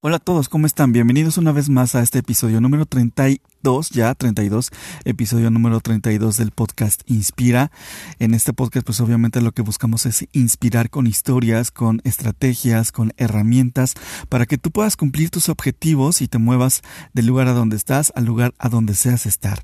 Hola a todos, ¿cómo están? Bienvenidos una vez más a este episodio número 32, ya 32, episodio número 32 del podcast Inspira. En este podcast pues obviamente lo que buscamos es inspirar con historias, con estrategias, con herramientas para que tú puedas cumplir tus objetivos y te muevas del lugar a donde estás al lugar a donde seas estar.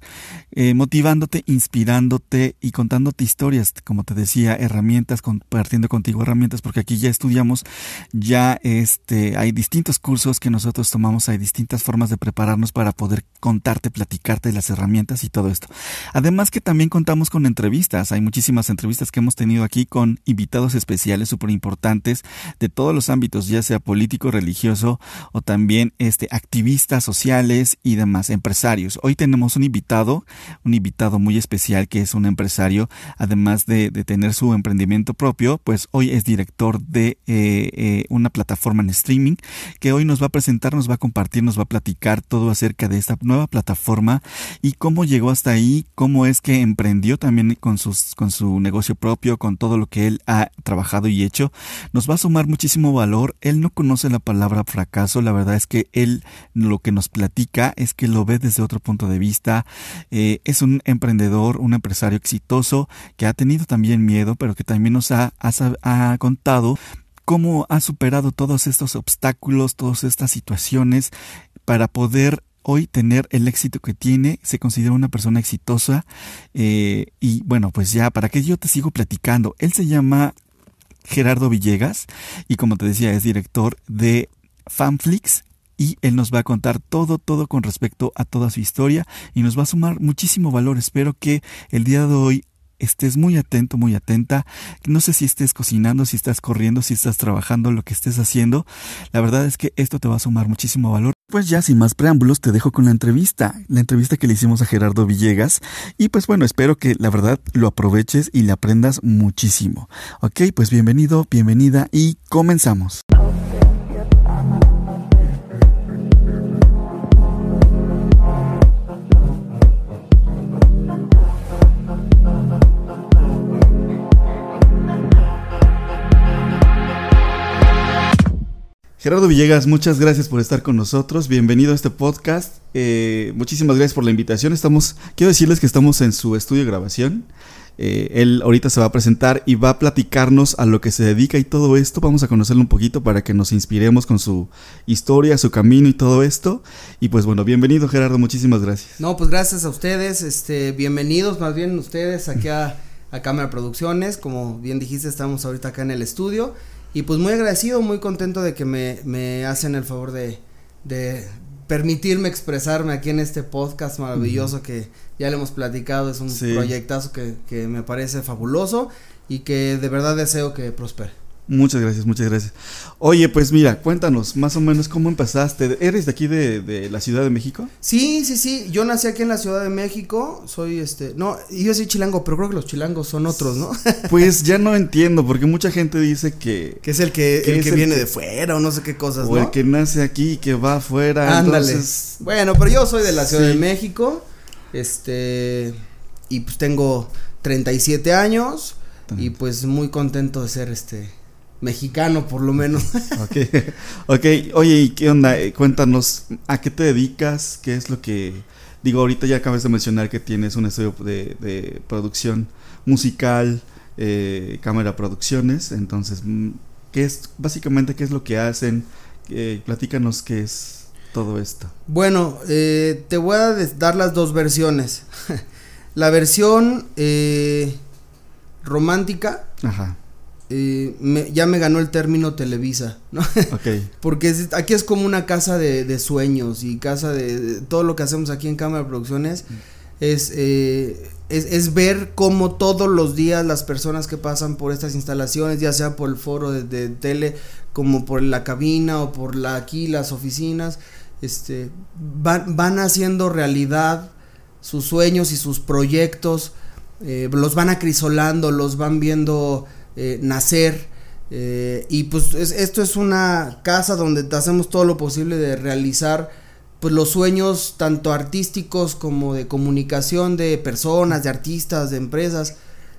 Eh, motivándote, inspirándote y contándote historias, como te decía, herramientas, compartiendo contigo herramientas porque aquí ya estudiamos, ya este, hay distintos cursos que nosotros tomamos hay distintas formas de prepararnos para poder contarte, platicarte las herramientas y todo esto. Además que también contamos con entrevistas. Hay muchísimas entrevistas que hemos tenido aquí con invitados especiales súper importantes de todos los ámbitos, ya sea político, religioso o también este, activistas sociales y demás, empresarios. Hoy tenemos un invitado, un invitado muy especial que es un empresario, además de, tener su emprendimiento propio, pues hoy es director de eh, eh, una plataforma en streaming que hoy nos va a presentar, nos va a compartir, nos va a platicar todo acerca de esta nueva plataforma y cómo llegó hasta ahí, cómo es que emprendió también con, sus, con su negocio propio, con todo lo que él ha trabajado y hecho. Nos va a sumar muchísimo valor. Él no conoce la palabra fracaso, la verdad es que él lo que nos platica es que lo ve desde otro punto de vista. Eh, es un emprendedor, un empresario exitoso que ha tenido también miedo, pero que también nos ha, ha, ha contado cómo ha superado todos estos obstáculos, todas estas situaciones para poder hoy tener el éxito que tiene, se considera una persona exitosa eh, y bueno, pues ya, ¿para qué yo te sigo platicando? Él se llama Gerardo Villegas y como te decía es director de Fanflix y él nos va a contar todo, todo con respecto a toda su historia y nos va a sumar muchísimo valor. Espero que el día de hoy estés muy atento, muy atenta. No sé si estés cocinando, si estás corriendo, si estás trabajando, lo que estés haciendo. La verdad es que esto te va a sumar muchísimo valor. Pues ya sin más preámbulos te dejo con la entrevista, la entrevista que le hicimos a Gerardo Villegas y pues bueno, espero que la verdad lo aproveches y le aprendas muchísimo. Ok, pues bienvenido, bienvenida y comenzamos. Gerardo Villegas, muchas gracias por estar con nosotros. Bienvenido a este podcast. Eh, muchísimas gracias por la invitación. Estamos, quiero decirles que estamos en su estudio de grabación. Eh, él ahorita se va a presentar y va a platicarnos a lo que se dedica y todo esto. Vamos a conocerlo un poquito para que nos inspiremos con su historia, su camino y todo esto. Y pues bueno, bienvenido Gerardo, muchísimas gracias. No, pues gracias a ustedes. Este, bienvenidos más bien ustedes aquí a, a Cámara Producciones. Como bien dijiste, estamos ahorita acá en el estudio. Y pues muy agradecido, muy contento de que me, me hacen el favor de, de permitirme expresarme aquí en este podcast maravilloso que ya le hemos platicado, es un proyectazo que, que me parece fabuloso y que de verdad deseo que prospere. Muchas gracias, muchas gracias. Oye, pues mira, cuéntanos más o menos cómo empezaste. ¿Eres de aquí de, la Ciudad de México? Sí, sí, sí. Yo nací aquí en la Ciudad de México. Soy este. No, yo soy chilango, pero creo que los chilangos son otros, ¿no? Pues ya no entiendo, porque mucha gente dice que. Que es el que, el que viene de fuera o no sé qué cosas, o el que nace aquí y que va afuera. Ándale. Bueno, pero yo soy de la Ciudad de México. Este. Y pues tengo 37 años. Y pues muy contento de ser este mexicano por lo menos. ok, ok, oye, ¿y qué onda? Eh, cuéntanos, ¿a qué te dedicas? ¿Qué es lo que... Digo, ahorita ya acabas de mencionar que tienes un estudio de, producción musical, eh, cámara producciones, entonces, mm, ¿qué es, básicamente, qué es lo que hacen? Eh, platícanos qué es todo esto. Bueno, eh, te voy a dar las dos versiones. La versión romántica. Ajá eh, ya me ganó el término Televisa, ¿no? Porque aquí es como una casa de, sueños y casa de, todo lo que hacemos aquí en Cámara de Producciones eh, es, es, ver cómo todos los días las personas que pasan por estas instalaciones, ya sea por el foro de, tele, como por la cabina o por la aquí las oficinas, este, van, van haciendo realidad sus sueños y sus proyectos, eh, los van acrisolando, los van viendo eh, nacer. Eh, y pues esto es una casa donde hacemos todo lo posible de realizar pues los sueños tanto artísticos como de comunicación de personas, de artistas, de empresas.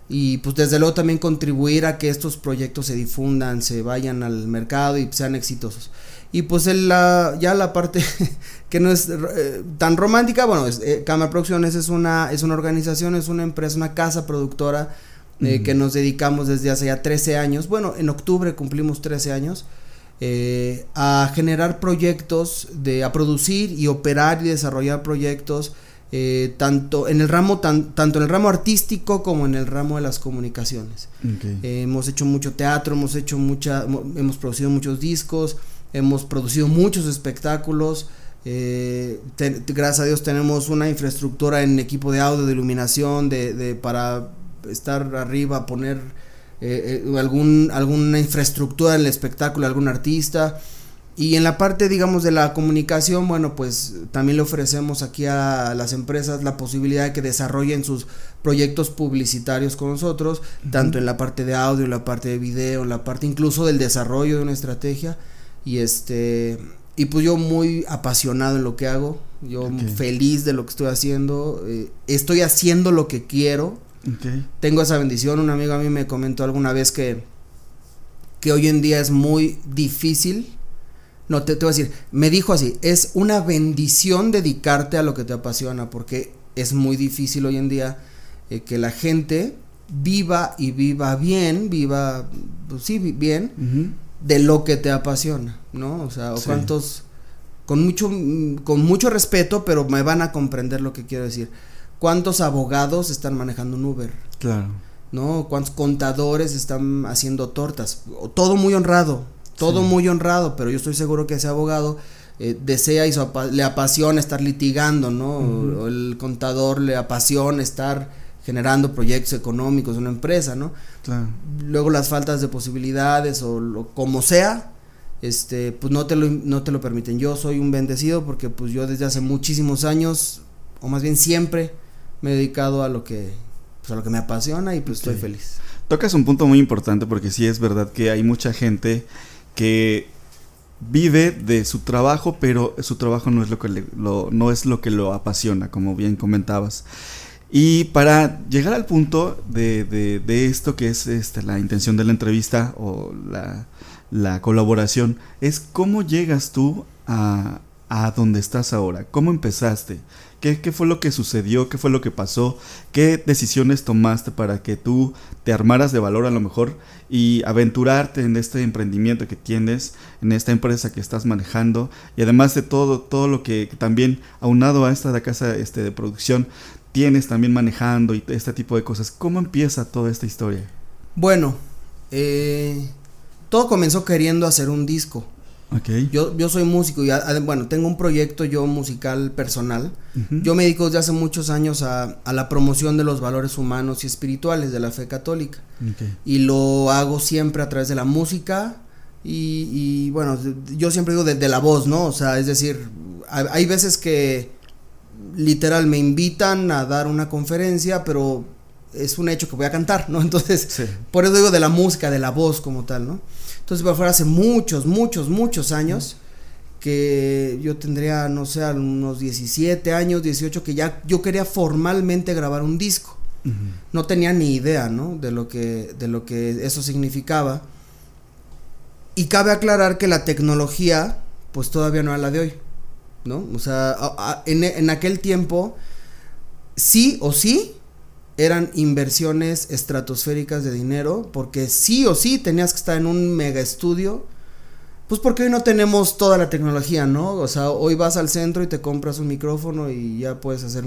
y pues desde luego también contribuir a que estos proyectos se difundan, se vayan al mercado y sean exitosos. Y pues la, ya la parte que no es eh, tan romántica, bueno, es, eh, Producciones es una, es una organización, es una empresa, una casa productora eh, que nos dedicamos desde hace ya 13 años, bueno, en octubre cumplimos 13 años, a generar proyectos, de, a producir y operar y desarrollar proyectos eh, tanto en el ramo tanto en el ramo artístico como en el ramo de las comunicaciones. Eh, hemos hecho mucho teatro hemos hecho mucha hemos producido muchos discos hemos producido muchos espectáculos. Eh, gracias a Dios tenemos una infraestructura en equipo de audio de iluminación de, de para estar arriba poner algún alguna infraestructura en el espectáculo algún artista y en la parte, digamos, de la comunicación, bueno, pues también le ofrecemos aquí a las empresas la posibilidad de que desarrollen sus proyectos publicitarios con nosotros, tanto en la parte de audio, en la parte de video, en la parte incluso del desarrollo de una estrategia. Y este, y pues yo muy apasionado en lo que hago, yo feliz de lo que estoy haciendo, eh, estoy haciendo lo que quiero. Tengo esa bendición, un amigo a mí me comentó alguna vez que, que hoy en día es muy difícil. No, te, te voy a decir, me dijo así, es una bendición dedicarte a lo que te apasiona, porque es muy difícil hoy en día eh, que la gente viva y viva bien, viva, pues sí, bien, de lo que te apasiona, ¿no? O sea, o cuántos, con mucho, con mucho respeto, pero me van a comprender lo que quiero decir. ¿Cuántos abogados están manejando un Uber? Claro. ¿No? ¿Cuántos contadores están haciendo tortas? Todo muy honrado, todo muy honrado, pero yo estoy seguro que ese abogado eh, desea y le apasiona estar litigando, ¿no? el contador le apasiona estar generando proyectos económicos, una empresa, ¿no? Luego las faltas de posibilidades o lo, como sea, este, pues no te lo, no te lo permiten. Yo soy un bendecido porque pues yo desde hace muchísimos años, o más bien siempre, me he dedicado a lo que, pues, a lo que me apasiona y pues estoy feliz. Tocas un punto muy importante porque sí es verdad que hay mucha gente que vive de su trabajo, pero su trabajo no es lo que, lo, no es lo, que lo apasiona, como bien comentabas. Y para llegar al punto de, de, esto que es este, la intención de la entrevista o la, la colaboración, es cómo llegas tú a, a donde estás ahora, cómo empezaste, ¿Qué, fue lo que sucedió? ¿Qué fue lo que pasó? ¿Qué decisiones tomaste para que tú te armaras de valor a lo mejor y aventurarte en este emprendimiento que tienes, en esta empresa que estás manejando y además de todo, todo lo que también aunado a esta de casa este, de producción tienes también manejando y este tipo de cosas? ¿Cómo empieza toda esta historia? Bueno, eh, todo comenzó queriendo hacer un disco. Yo, yo soy músico y bueno, tengo un proyecto yo musical personal. Yo me dedico desde hace muchos años a, la promoción de los valores humanos y espirituales de la fe católica. Y lo hago siempre a través de la música y, bueno, yo siempre digo de, la voz, ¿no? O sea, es decir, hay, veces que literal me invitan a dar una conferencia, pero es un hecho que voy a cantar, ¿no? Entonces, por eso digo de la música, de la voz como tal, ¿no? Entonces, fue hace muchos, muchos, muchos años que yo tendría, no sé, unos 17 años, 18, que ya yo quería formalmente grabar un disco. No tenía ni idea, ¿no? De lo que, de lo que eso significaba. Y cabe aclarar que la tecnología, pues todavía no era la de hoy, ¿no? O sea, en, en aquel tiempo, sí o sí, eran inversiones estratosféricas de dinero, porque sí o sí tenías que estar en un mega estudio. Pues porque hoy no tenemos toda la tecnología, ¿no? O sea, hoy vas al centro y te compras un micrófono y ya puedes hacer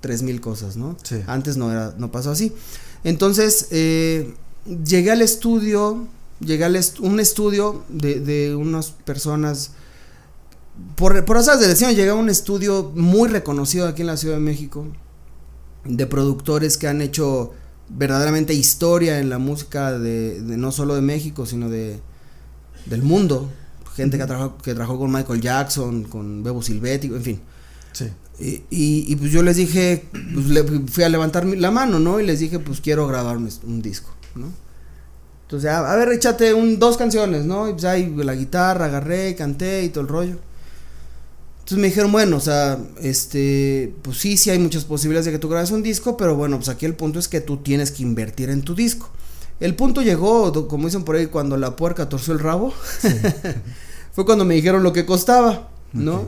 tres mil cosas, ¿no? Sí. Antes no era, no pasó así. Entonces, eh, llegué al estudio, llegué a un estudio de, de unas personas, por, por esas de llegué a un estudio muy reconocido aquí en la Ciudad de México, de productores que han hecho verdaderamente historia en la música de, no solo de México, sino de del mundo. Gente que, trabajó, que trabajó con Michael Jackson, con Bebo Silvetti, en fin. Sí. Y, y, pues yo les dije, pues le, fui a levantar la mano, ¿no? Y les dije, pues quiero grabar un, disco, ¿no? Entonces, a, ver, échate un, dos canciones, ¿no? Y pues ahí la guitarra, agarré, canté y todo el rollo. Entonces me dijeron, bueno, o sea, este, pues sí, sí hay muchas posibilidades de que tú grabes un disco, pero bueno, pues aquí el punto es que tú tienes que invertir en tu disco. El punto llegó, como dicen por ahí, cuando la puerca torció el rabo. Fue cuando me dijeron lo que costaba, ¿no?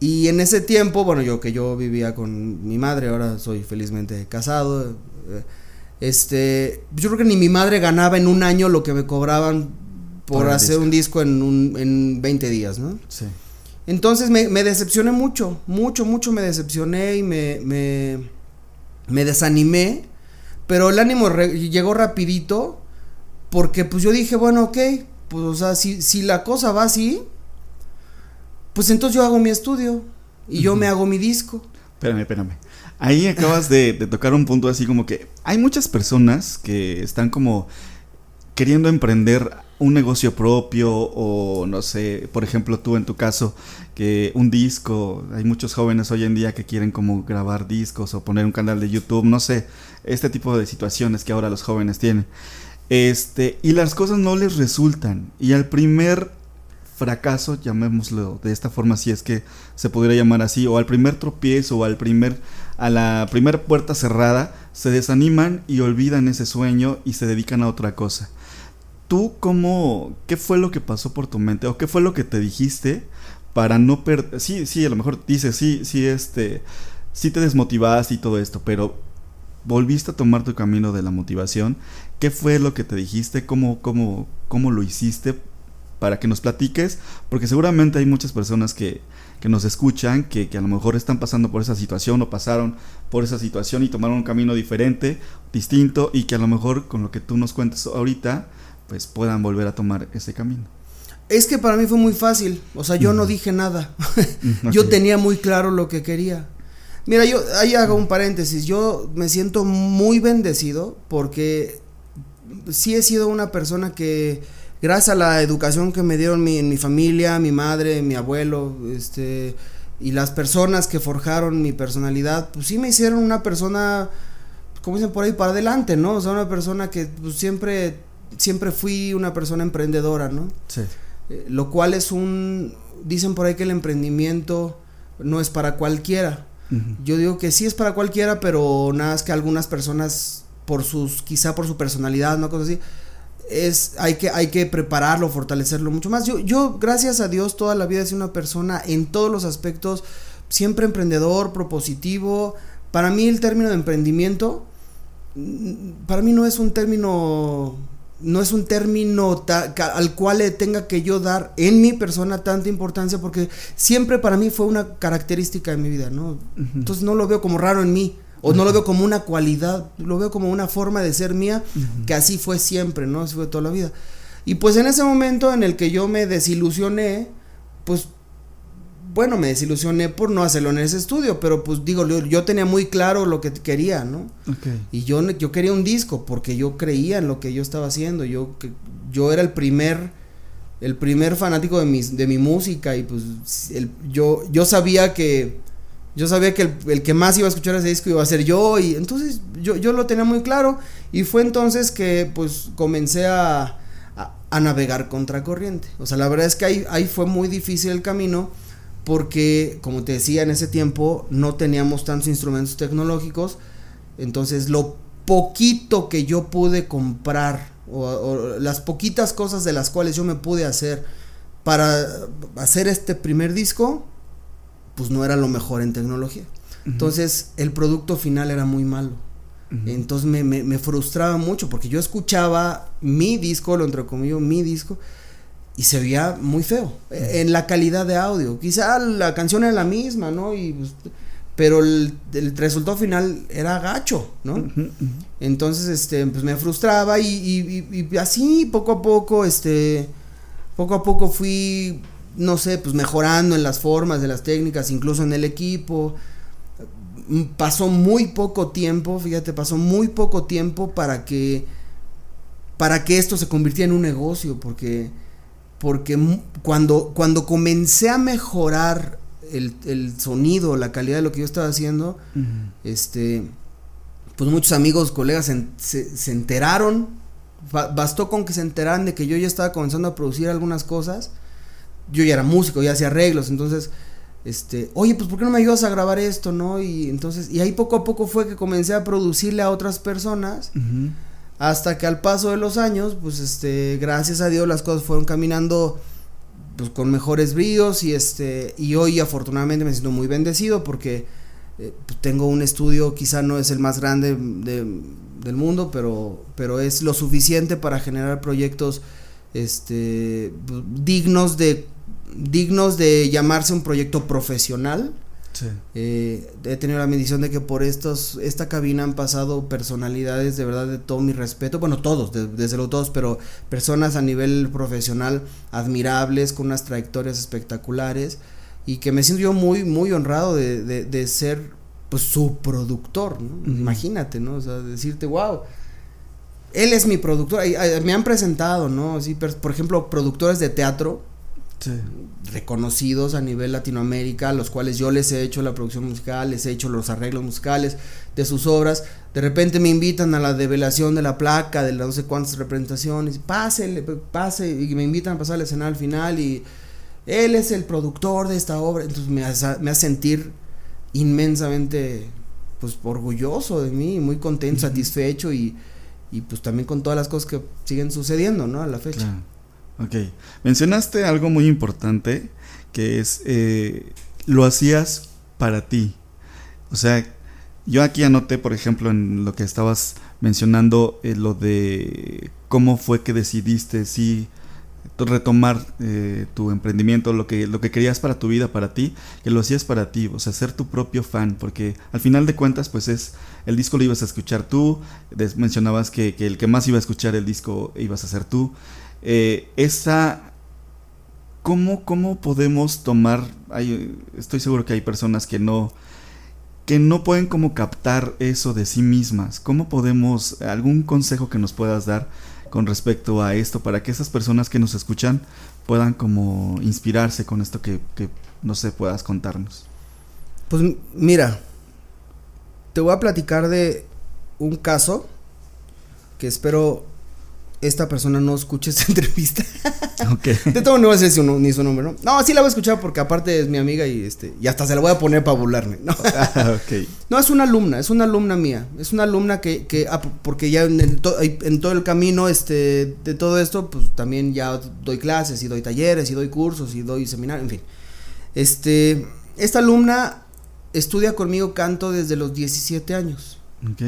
Y en ese tiempo, bueno, yo que yo vivía con mi madre, ahora soy felizmente casado. Eh, este, yo creo que ni mi madre ganaba en un año lo que me cobraban por, hacer un disco en, un, en 20 días, ¿no? Sí. Entonces me, me, decepcioné mucho, mucho, mucho me decepcioné y me, me, me desanimé, pero el ánimo llegó rapidito porque pues yo dije, bueno, ok, pues o sea, si, si la cosa va así, pues entonces yo hago mi estudio y yo me hago mi disco. Espérame, espérame. Ahí acabas de, de, tocar un punto así como que hay muchas personas que están como queriendo emprender un negocio propio o no sé, por ejemplo tú en tu caso, que un disco, hay muchos jóvenes hoy en día que quieren como grabar discos o poner un canal de YouTube, no sé, este tipo de situaciones que ahora los jóvenes tienen. Este, y las cosas no les resultan y al primer fracaso, llamémoslo de esta forma si es que se pudiera llamar así, o al primer tropiezo o al primer a la primera puerta cerrada, se desaniman y olvidan ese sueño y se dedican a otra cosa tú cómo, qué fue lo que pasó por tu mente o qué fue lo que te dijiste para no perder, sí, sí, a lo mejor dices, sí, sí, este, sí te desmotivaste y todo esto, pero volviste a tomar tu camino de la motivación, ¿qué fue lo que te dijiste? ¿Cómo, cómo, cómo lo hiciste? Para que nos platiques, porque seguramente hay muchas personas que, que nos escuchan, que, que, a lo mejor están pasando por esa situación o pasaron por esa situación y tomaron un camino diferente, distinto, y que a lo mejor con lo que tú nos cuentas ahorita, pues puedan volver a tomar ese camino. Es que para mí fue muy fácil, o sea, yo no dije nada, yo tenía muy claro lo que quería. Mira, yo ahí hago un paréntesis, yo me siento muy bendecido porque sí he sido una persona que gracias a la educación que me dieron mi, mi familia, mi madre, mi abuelo, este y las personas que forjaron mi personalidad, pues sí me hicieron una persona como dicen por ahí para adelante, ¿no? O sea, una persona que pues, siempre siempre fui una persona emprendedora, ¿no? Sí. Eh, lo cual es un, dicen por ahí que el emprendimiento no es para cualquiera. Yo digo que sí es para cualquiera, pero nada es que algunas personas, por sus, quizá por su personalidad, no cosas así, es, hay que, hay que prepararlo, fortalecerlo mucho más. Yo, yo, gracias a Dios, toda la vida he sido una persona en todos los aspectos, siempre emprendedor, propositivo. Para mí el término de emprendimiento, mm, para mí no es un término no es un término al cual le tenga que yo dar en mi persona tanta importancia porque siempre para mí fue una característica de mi vida, ¿no? Entonces no lo veo como raro en mí o no lo veo como una cualidad, lo veo como una forma de ser mía que así fue siempre, ¿no? Así fue toda la vida. Y pues en ese momento en el que yo me desilusioné, pues bueno, me desilusioné por no hacerlo en ese estudio, pero pues digo, yo, tenía muy claro lo que quería, ¿no? Y yo, yo quería un disco porque yo creía en lo que yo estaba haciendo, yo, yo era el primer, el primer fanático de, mis, de mi música y pues yo, yo sabía que, yo sabía que el, que más iba a escuchar ese disco iba a ser yo y entonces yo, yo lo tenía muy claro y fue entonces que pues comencé a, a, navegar contracorriente. O sea, la verdad es que ahí, ahí fue muy difícil el camino porque, como te decía, en ese tiempo no teníamos tantos instrumentos tecnológicos, entonces lo poquito que yo pude comprar o, las poquitas cosas de las cuales yo me pude hacer para hacer este primer disco, pues no era lo mejor en tecnología. Entonces el producto final era muy malo. Entonces me, me, me, frustraba mucho porque yo escuchaba mi disco, lo entrecomillo, mi disco, y se veía muy feo en la calidad de audio. Quizá la canción era la misma, ¿no? Y, pues, pero el, resultado final era gacho, ¿no? Entonces, este, pues me frustraba y, y, así poco a poco, este, poco a poco fui, no sé, pues mejorando en las formas de las técnicas, incluso en el equipo. Pasó muy poco tiempo, fíjate, pasó muy poco tiempo para que, para que esto se convirtiera en un negocio, porque porque cuando, cuando comencé a mejorar el, sonido, la calidad de lo que yo estaba haciendo, este, pues muchos amigos, colegas se, enteraron, bastó con que se enteraran de que yo ya estaba comenzando a producir algunas cosas, yo ya era músico, ya hacía arreglos, entonces este, oye, pues ¿por qué no me ayudas a grabar esto, no? Y entonces, y ahí poco a poco fue que comencé a producirle a otras personas. Hasta que al paso de los años, pues este, gracias a Dios las cosas fueron caminando pues con mejores bríos y este y hoy afortunadamente me siento muy bendecido porque eh, pues, tengo un estudio quizá no es el más grande del mundo pero pero es lo suficiente para generar proyectos este dignos de dignos de llamarse un proyecto profesional eh, he tenido la bendición de que por estos, esta cabina han pasado personalidades de verdad de todo mi respeto, bueno, todos, desde luego todos, pero personas a nivel profesional admirables, con unas trayectorias espectaculares, y que me siento yo muy, muy honrado de, de, ser pues su productor, Imagínate, ¿no? O sea, decirte, wow, él es mi productor, me han presentado, ¿no? Así, por ejemplo, productores de teatro, reconocidos a nivel Latinoamérica, los cuales yo les he hecho la producción musical, les he hecho los arreglos musicales de sus obras. De repente me invitan a la develación de la placa, de las no sé cuántas representaciones, pase, pase, y me invitan a pasar la escena al final y él es el productor de esta obra, entonces me hace, me hace sentir inmensamente pues orgulloso de mí, muy contento, satisfecho y, y pues también con todas las cosas que siguen sucediendo, ¿no? A la fecha. Ok, mencionaste algo muy importante que es, eh, lo hacías para ti. O sea, yo aquí anoté, por ejemplo, en lo que estabas mencionando, eh, lo de cómo fue que decidiste sí retomar eh, tu emprendimiento, lo que, lo que querías para tu vida, para ti, que lo hacías para ti, o sea, ser tu propio fan, porque al final de cuentas, pues es, el disco lo ibas a escuchar tú, mencionabas que, que el que más iba a escuchar el disco ibas a ser tú, eh, esa... ¿cómo, ¿Cómo podemos tomar... Hay, estoy seguro que hay personas que no que no pueden como captar eso de sí mismas. ¿Cómo podemos, algún consejo que nos puedas dar con respecto a esto para que esas personas que nos escuchan puedan como inspirarse con esto que, que no sé, puedas contarnos? Pues mira, te voy a platicar de un caso que espero esta persona no escuche esta entrevista. Ok. De todo no voy a decir ni su nombre, ¿no? No, sí la voy a escuchar porque aparte es mi amiga y este y hasta se la voy a poner para burlarme, ¿no? Ah, no, es una alumna, es una alumna mía. Es una alumna que, que ah, porque ya en, en, todo el camino este de todo esto, pues también ya doy clases y doy talleres y doy cursos y doy seminarios, en fin. Este, esta alumna estudia conmigo canto desde los 17 años. Ok.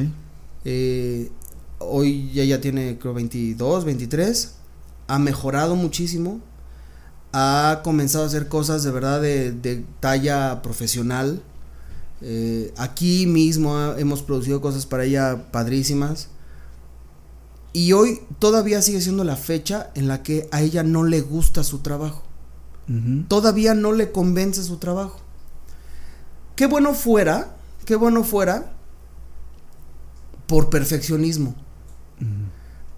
Eh, hoy ya, ya tiene creo 22, 23, ha mejorado muchísimo, ha comenzado a hacer cosas de verdad de, talla profesional. Eh, aquí mismo hemos producido cosas para ella padrísimas. Y hoy todavía sigue siendo la fecha en la que a ella no le gusta su trabajo. Todavía no le convence su trabajo. Qué bueno fuera, qué bueno fuera por perfeccionismo.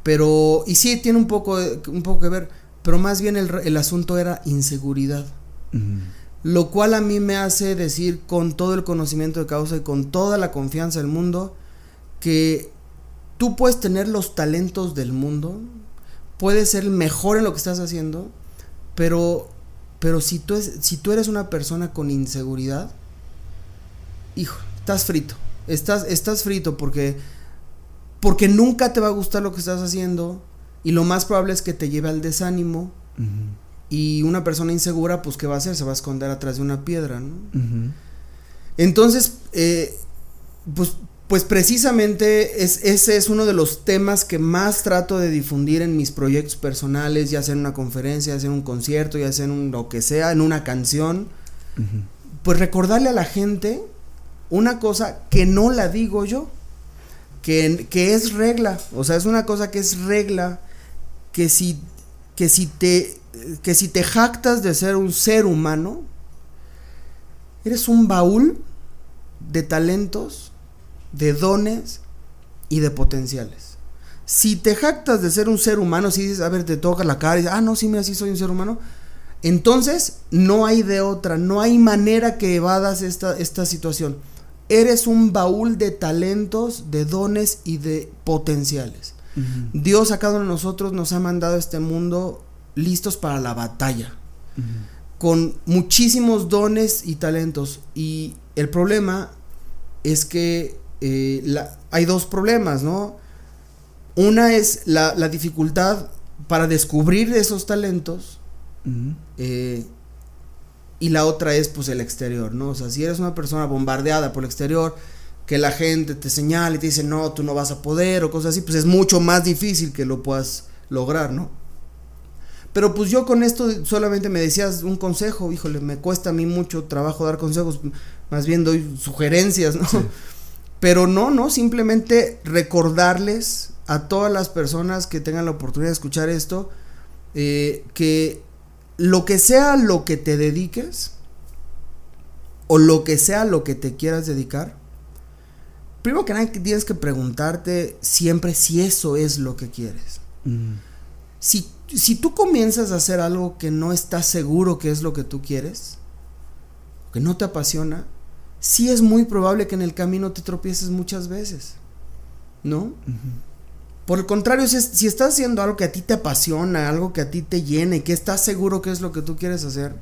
Pero, y sí, tiene un poco, un poco que ver, pero más bien el, asunto era inseguridad. Lo cual a mí me hace decir con todo el conocimiento de causa y con toda la confianza del mundo que tú puedes tener los talentos del mundo, puedes ser mejor en lo que estás haciendo, pero, pero si, tú es, si tú eres una persona con inseguridad, hijo, estás frito. Estás, estás frito porque porque nunca te va a gustar lo que estás haciendo y lo más probable es que te lleve al desánimo. Y una persona insegura, pues, ¿qué va a hacer? Se va a esconder atrás de una piedra, ¿no? Entonces, eh, pues, pues precisamente es, ese es uno de los temas que más trato de difundir en mis proyectos personales, ya sea en una conferencia, ya sea en un concierto, ya sea en un, lo que sea, en una canción. Pues recordarle a la gente una cosa que no la digo yo que, es regla, o sea, es una cosa que es regla, que si, que si te, que si te jactas de ser un ser humano, eres un baúl de talentos, de dones y de potenciales. Si te jactas de ser un ser humano, si dices, a ver, te toca la cara y dices, ah, no, sí, mira, sí soy un ser humano, entonces no hay de otra, no hay manera que evadas esta, esta situación. Eres un baúl de talentos, de dones y de potenciales. Dios a cada uno de nosotros nos ha mandado a este mundo listos para la batalla. con muchísimos dones y talentos. Y el problema es que eh, hay dos problemas, ¿no? Una es la, dificultad para descubrir esos talentos. Eh, y la otra es pues el exterior, ¿no? O sea, si eres una persona bombardeada por el exterior, que la gente te señala y te dice, no, tú no vas a poder o cosas así, pues es mucho más difícil que lo puedas lograr, ¿no? Pero pues yo con esto solamente me decías un consejo, híjole, me cuesta a mí mucho trabajo dar consejos, más bien doy sugerencias, ¿no? Pero no, no, simplemente recordarles a todas las personas que tengan la oportunidad de escuchar esto, eh, que lo que sea lo que te dediques, o lo que sea lo que te quieras dedicar, primero que nada tienes que preguntarte siempre si eso es lo que quieres. Si si tú comienzas a hacer algo que no estás seguro que es lo que tú quieres, que no te apasiona, sí es muy probable que en el camino te tropieces muchas veces, ¿no? Por el contrario, si, estás haciendo algo que a ti te apasiona, algo que a ti te llene, que estás seguro que es lo que tú quieres hacer,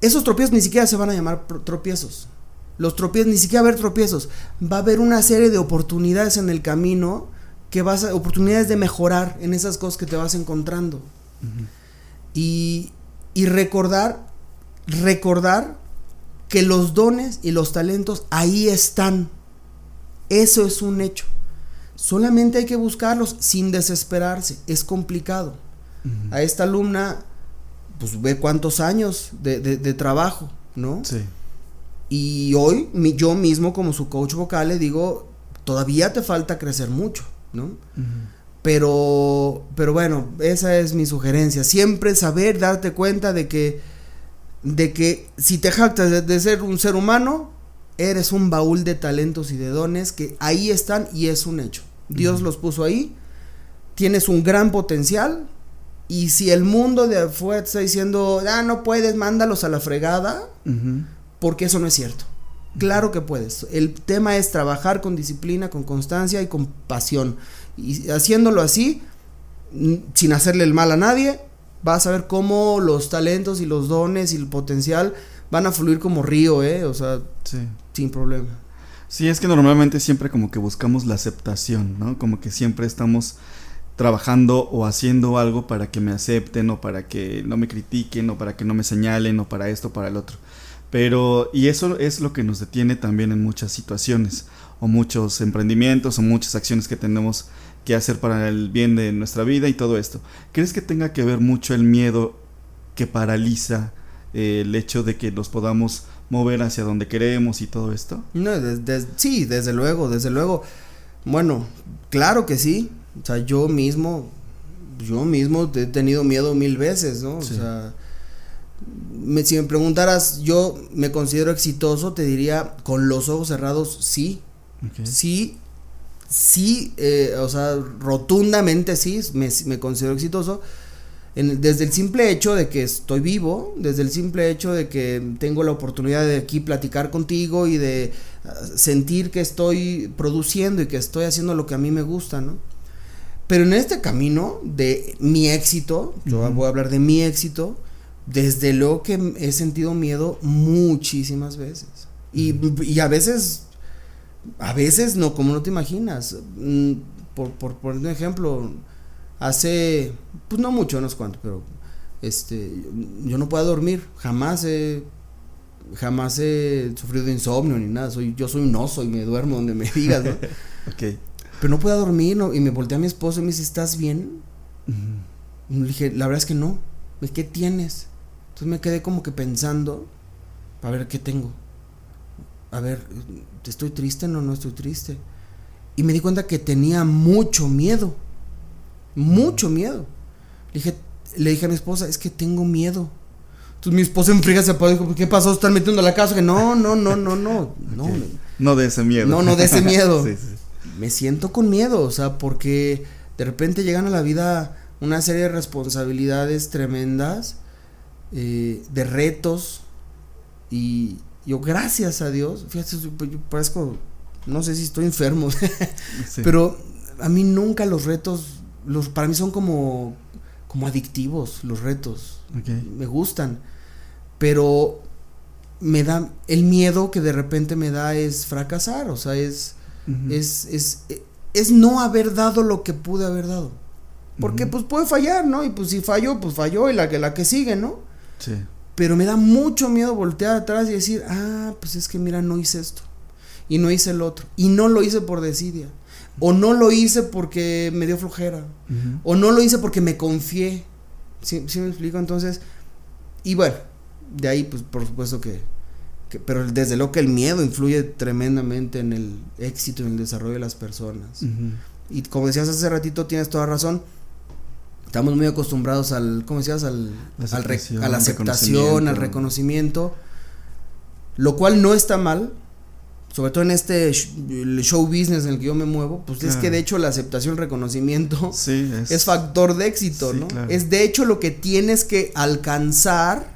esos tropiezos ni siquiera se van a llamar tropiezos. Los tropiezos, ni siquiera va a haber tropiezos. Va a haber una serie de oportunidades en el camino que vas a, oportunidades de mejorar en esas cosas que te vas encontrando. y, y recordar, recordar que los dones y los talentos ahí están. Eso es un hecho. Solamente hay que buscarlos sin desesperarse. Es complicado. A esta alumna, pues ve cuántos años de, de, trabajo, ¿no? Sí. Y hoy yo mismo como su coach vocal le digo, todavía te falta crecer mucho. ¿no? Pero, pero bueno, esa es mi sugerencia. Siempre saber, darte cuenta de que, de que si te jactas de, ser un ser humano, eres un baúl de talentos y de dones que ahí están y es un hecho. Dios los puso ahí, tienes un gran potencial y si el mundo de afuera está diciendo, ah, no puedes, mándalos a la fregada, porque eso no es cierto. Claro que puedes. El tema es trabajar con disciplina, con constancia y con pasión. Y haciéndolo así, sin hacerle el mal a nadie, vas a ver cómo los talentos y los dones y el potencial van a fluir como río, ¿eh? O sea, sin problema. Sí, es que normalmente siempre como que buscamos la aceptación, ¿no? Como que siempre estamos trabajando o haciendo algo para que me acepten o para que no me critiquen o para que no me señalen o para esto o para el otro. Pero, y eso es lo que nos detiene también en muchas situaciones, o muchos emprendimientos, o muchas acciones que tenemos que hacer para el bien de nuestra vida y todo esto. ¿Crees que tenga que ver mucho el miedo que paraliza eh, el hecho de que nos podamos mover hacia donde queremos y todo esto? No, sí, desde luego, desde luego. Bueno, claro que sí. O sea, yo mismo, yo mismo he tenido miedo mil veces, ¿no? O sea, si me preguntaras, yo me considero exitoso, te diría con los ojos cerrados, sí. Sí, sí, eh, o sea, rotundamente sí, me, considero exitoso. Desde el simple hecho de que estoy vivo, desde el simple hecho de que tengo la oportunidad de aquí platicar contigo y de ah, sentir que estoy produciendo y que estoy haciendo lo que a mí me gusta, ¿no? Pero en este camino de mi éxito, yo voy a hablar de mi éxito, desde luego que he sentido miedo muchísimas veces. Y, a veces, a veces no, como no te imaginas. Mm, por, por poner un ejemplo, hace, pues no mucho, no sé cuánto, pero este, yo no puedo dormir, jamás he, jamás he sufrido de insomnio ni nada, soy, yo soy un oso y me duermo donde me digas, ¿no? Pero no puedo dormir, y me volteé a mi esposo y me dice, ¿estás bien? Y le dije, la verdad es que no, ¿qué tienes? Entonces me quedé como que pensando, a ver qué tengo. A ver, ¿estoy triste? No, no estoy triste. Y me di cuenta que tenía mucho miedo. Mucho miedo. Le dije, le dije a mi esposa, es que tengo miedo. Entonces mi esposa en se apagó y dijo, ¿qué pasó? ¿Están metiendo a la casa? Que no, no, no, no, no. No, no de ese miedo. No, no de ese miedo. Me siento con miedo, o sea, porque de repente llegan a la vida una serie de responsabilidades tremendas eh, de retos. Y yo, gracias a Dios, fíjate, yo parezco, no sé si estoy enfermo, pero a mí nunca los retos, los, para mí son como, como adictivos los retos. Me gustan. Pero me da, el miedo que de repente me da es fracasar, o sea, es, es, es, es, no haber dado lo que pude haber dado. Porque pues puede fallar, ¿no? Y pues si falló, pues falló y la que, la que sigue, ¿no? Sí. Pero me da mucho miedo voltear atrás y decir, ah, pues es que mira, no hice esto. Y no hice el otro. Y no lo hice por desidia. O no lo hice porque me dio flojera. O no lo hice porque me confié. ¿Sí, ¿Sí, me explico? Entonces, y bueno, de ahí, pues por supuesto que, pero desde luego que el miedo influye tremendamente en el éxito, en el desarrollo de las personas. Y como decías hace ratito, tienes toda razón. Estamos muy acostumbrados al, ¿cómo decías? Al, a la aceptación, al reconocimiento. Lo cual no está mal, sobre todo en este show business en el que yo me muevo, pues es que de hecho la aceptación, el reconocimiento es, factor de éxito, ¿no? Es de hecho lo que tienes que alcanzar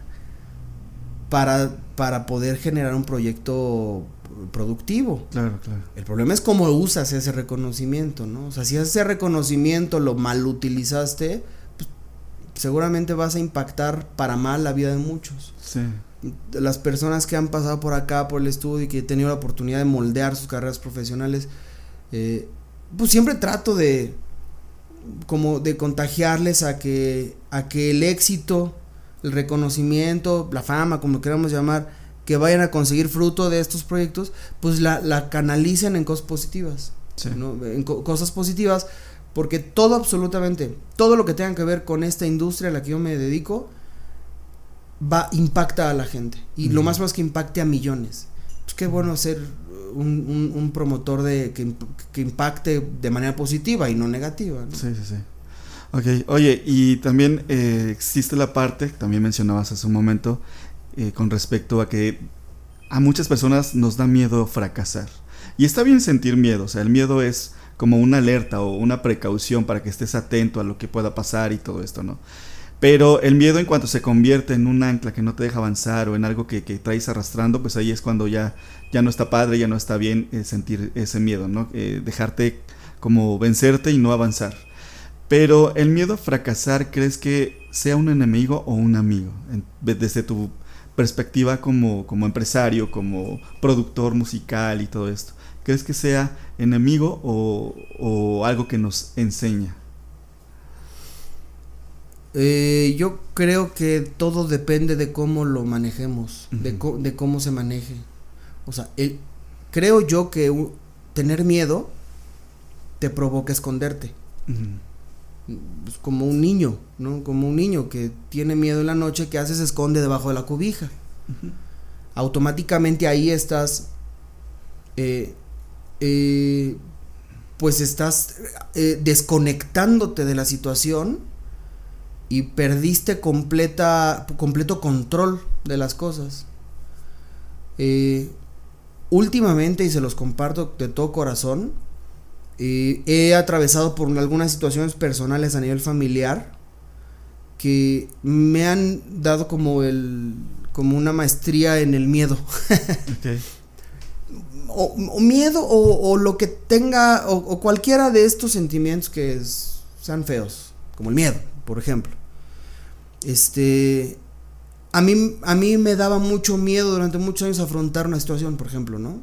para, para poder generar un proyecto productivo. Claro, claro. El problema es cómo usas ese reconocimiento, ¿no? O sea, si ese reconocimiento lo mal utilizaste, pues, seguramente vas a impactar para mal la vida de muchos. Sí. Las personas que han pasado por acá, por el estudio y que he tenido la oportunidad de moldear sus carreras profesionales, eh, pues siempre trato de como de contagiarles a que a que el éxito el reconocimiento, la fama, como queramos llamar, que vayan a conseguir fruto de estos proyectos, pues la, la canalicen en cosas positivas. En cosas positivas, porque todo absolutamente, todo lo que tenga que ver con esta industria a la que yo me dedico, va, impacta a la gente. Y lo más más que impacte a millones. Pues qué bueno ser un, un, promotor de que, que, impacte de manera positiva y no negativa. Sí, sí, sí. Ok, oye, y también eh, existe la parte, también mencionabas hace un momento, eh, con respecto a que a muchas personas nos da miedo fracasar. Y está bien sentir miedo, o sea, el miedo es como una alerta o una precaución para que estés atento a lo que pueda pasar y todo esto, ¿no? Pero el miedo en cuanto se convierte en un ancla que no te deja avanzar o en algo que, que traes arrastrando, pues ahí es cuando ya, ya no está padre, ya no está bien eh, sentir ese miedo, ¿no? dejarte como vencerte y no avanzar. Pero el miedo a fracasar, ¿crees que sea un enemigo o un amigo? desde tu perspectiva como, como empresario, como productor musical y todo esto. ¿Crees que sea enemigo o, algo que nos enseña? Eh, yo creo que todo depende de cómo lo manejemos, de, cómo se maneje. O sea, creo yo que tener miedo te provoca esconderte. Pues, como un niño, ¿no? Como un niño que tiene miedo en la noche, que hace? Se esconde debajo de la cobija. Automáticamente ahí estás, eh, eh, pues estás eh, desconectándote de la situación y perdiste completa, completo control de las cosas. últimamente, y se los comparto de todo corazón, he atravesado por algunas situaciones personales a nivel familiar que me han dado como el como una maestría en el miedo. o, miedo o, lo que tenga o, cualquiera de estos sentimientos que sean feos, como el miedo, por ejemplo. Este a mí a mí me daba mucho miedo durante muchos años afrontar una situación, por ejemplo, ¿no?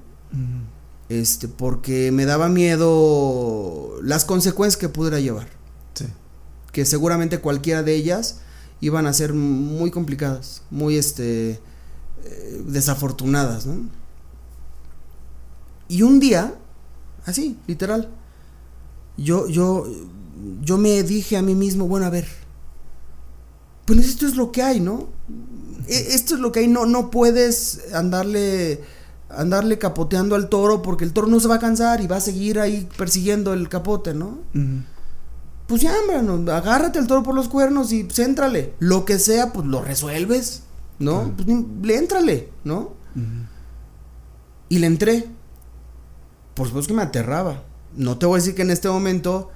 Este, porque me daba miedo las consecuencias que pudiera llevar. Sí. Que seguramente cualquiera de ellas iban a ser muy complicadas, muy este, eh, desafortunadas, ¿no? Y un día, así, literal, yo, yo, yo me dije a mí mismo, bueno, a ver, pues esto es lo que hay, ¿no? E, esto es lo que hay, no, no puedes andarle andarle capoteando al toro porque el toro no se va a cansar y va a seguir ahí persiguiendo el capote, ¿no? Pues ya, hombre, agárrate al toro por los cuernos y pues Lo que sea, pues lo resuelves, ¿no? Pues le éntrale, ¿no? Y le entré. Por supuesto que me aterraba. No te voy a decir que en este momento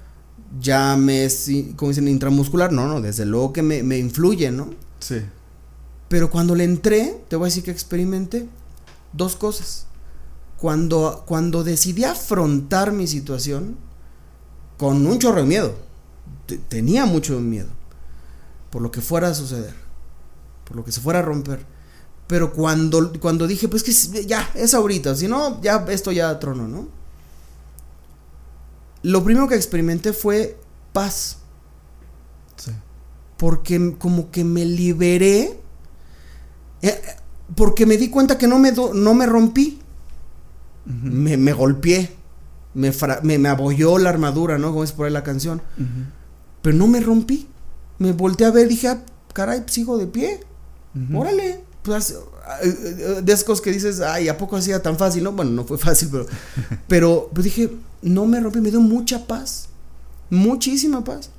ya me es, como dicen, intramuscular. No, no, desde luego que me, me influye, ¿no? Sí. Pero cuando le entré, te voy a decir que experimenté dos cosas. Cuando, cuando decidí afrontar mi situación con un chorro de miedo, tenía mucho miedo por lo que fuera a suceder, por lo que se fuera a romper. Pero cuando, cuando dije, pues que ya, es ahorita, si no, ya esto ya trono, ¿no? Lo primero que experimenté fue paz. Sí. Porque como que me liberé. Eh, porque me di cuenta que no me, no me rompí. me, me, golpeé. Me, me, abolló la armadura, ¿no? Como es por ahí la canción. Pero no me rompí. Me volteé a ver y dije, ah, caray, sigo de pie. Órale. Pues, eh, eh, de esas cosas que dices, ay, ¿a poco hacía tan fácil? No, bueno, no fue fácil, pero, pero pues dije, no me rompí, me dio mucha paz, muchísima paz.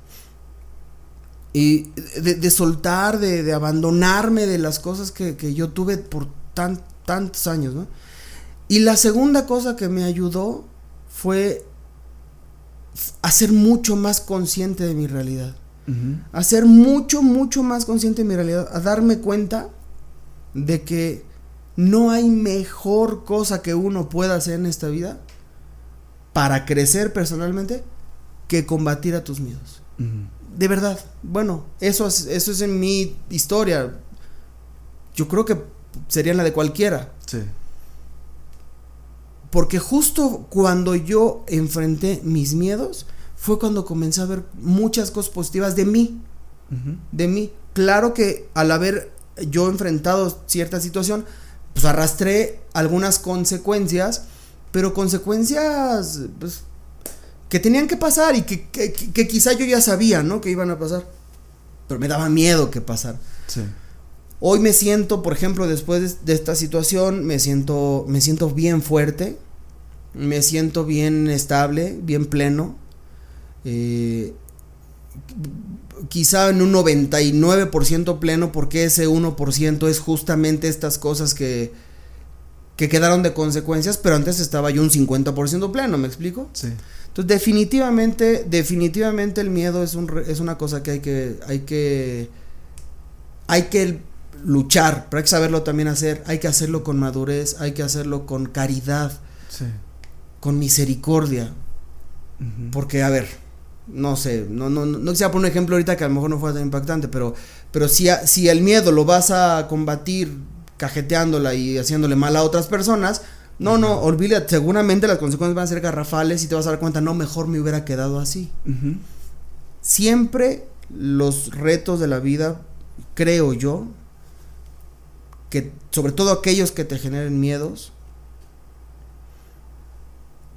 Y de, soltar, de, abandonarme de las cosas que, yo tuve por tan, tantos años, ¿no? Y la segunda cosa que me ayudó fue a ser mucho más consciente de mi realidad. A ser mucho, mucho más consciente de mi realidad. A darme cuenta de que no hay mejor cosa que uno pueda hacer en esta vida para crecer personalmente que combatir a tus miedos. De verdad. Bueno, eso es, eso es en mi historia. Yo creo que sería la de cualquiera. Sí. Porque justo cuando yo enfrenté mis miedos, fue cuando comencé a ver muchas cosas positivas de mí. De mí. Claro que al haber yo enfrentado cierta situación, pues arrastré algunas consecuencias, pero consecuencias pues, que tenían que pasar y que, que, quizá yo ya sabía, ¿no? Que iban a pasar. Pero me daba miedo que pasara. Sí. Hoy me siento, por ejemplo, después de, esta situación, me siento, me siento bien fuerte, me siento bien estable, bien pleno. Eh, quizá en un 99% pleno, porque ese 1% es justamente estas cosas que, que quedaron de consecuencias, pero antes estaba yo un 50% pleno, ¿me explico? Sí. Entonces, definitivamente, definitivamente el miedo es, un, es una cosa que hay que, hay que, hay que luchar, pero hay que saberlo también hacer, hay que hacerlo con madurez, hay que hacerlo con caridad, sí. con misericordia, porque, a ver, no sé, no, no, no quisiera poner un ejemplo ahorita que a lo mejor no fue tan impactante, pero, pero si, si el miedo lo vas a combatir cajeteándola y haciéndole mal a otras personas, no, no, olvídate, seguramente las consecuencias van a ser garrafales y te vas a dar cuenta, no, mejor me hubiera quedado así. Siempre los retos de la vida, creo yo, que sobre todo aquellos que te generen miedos,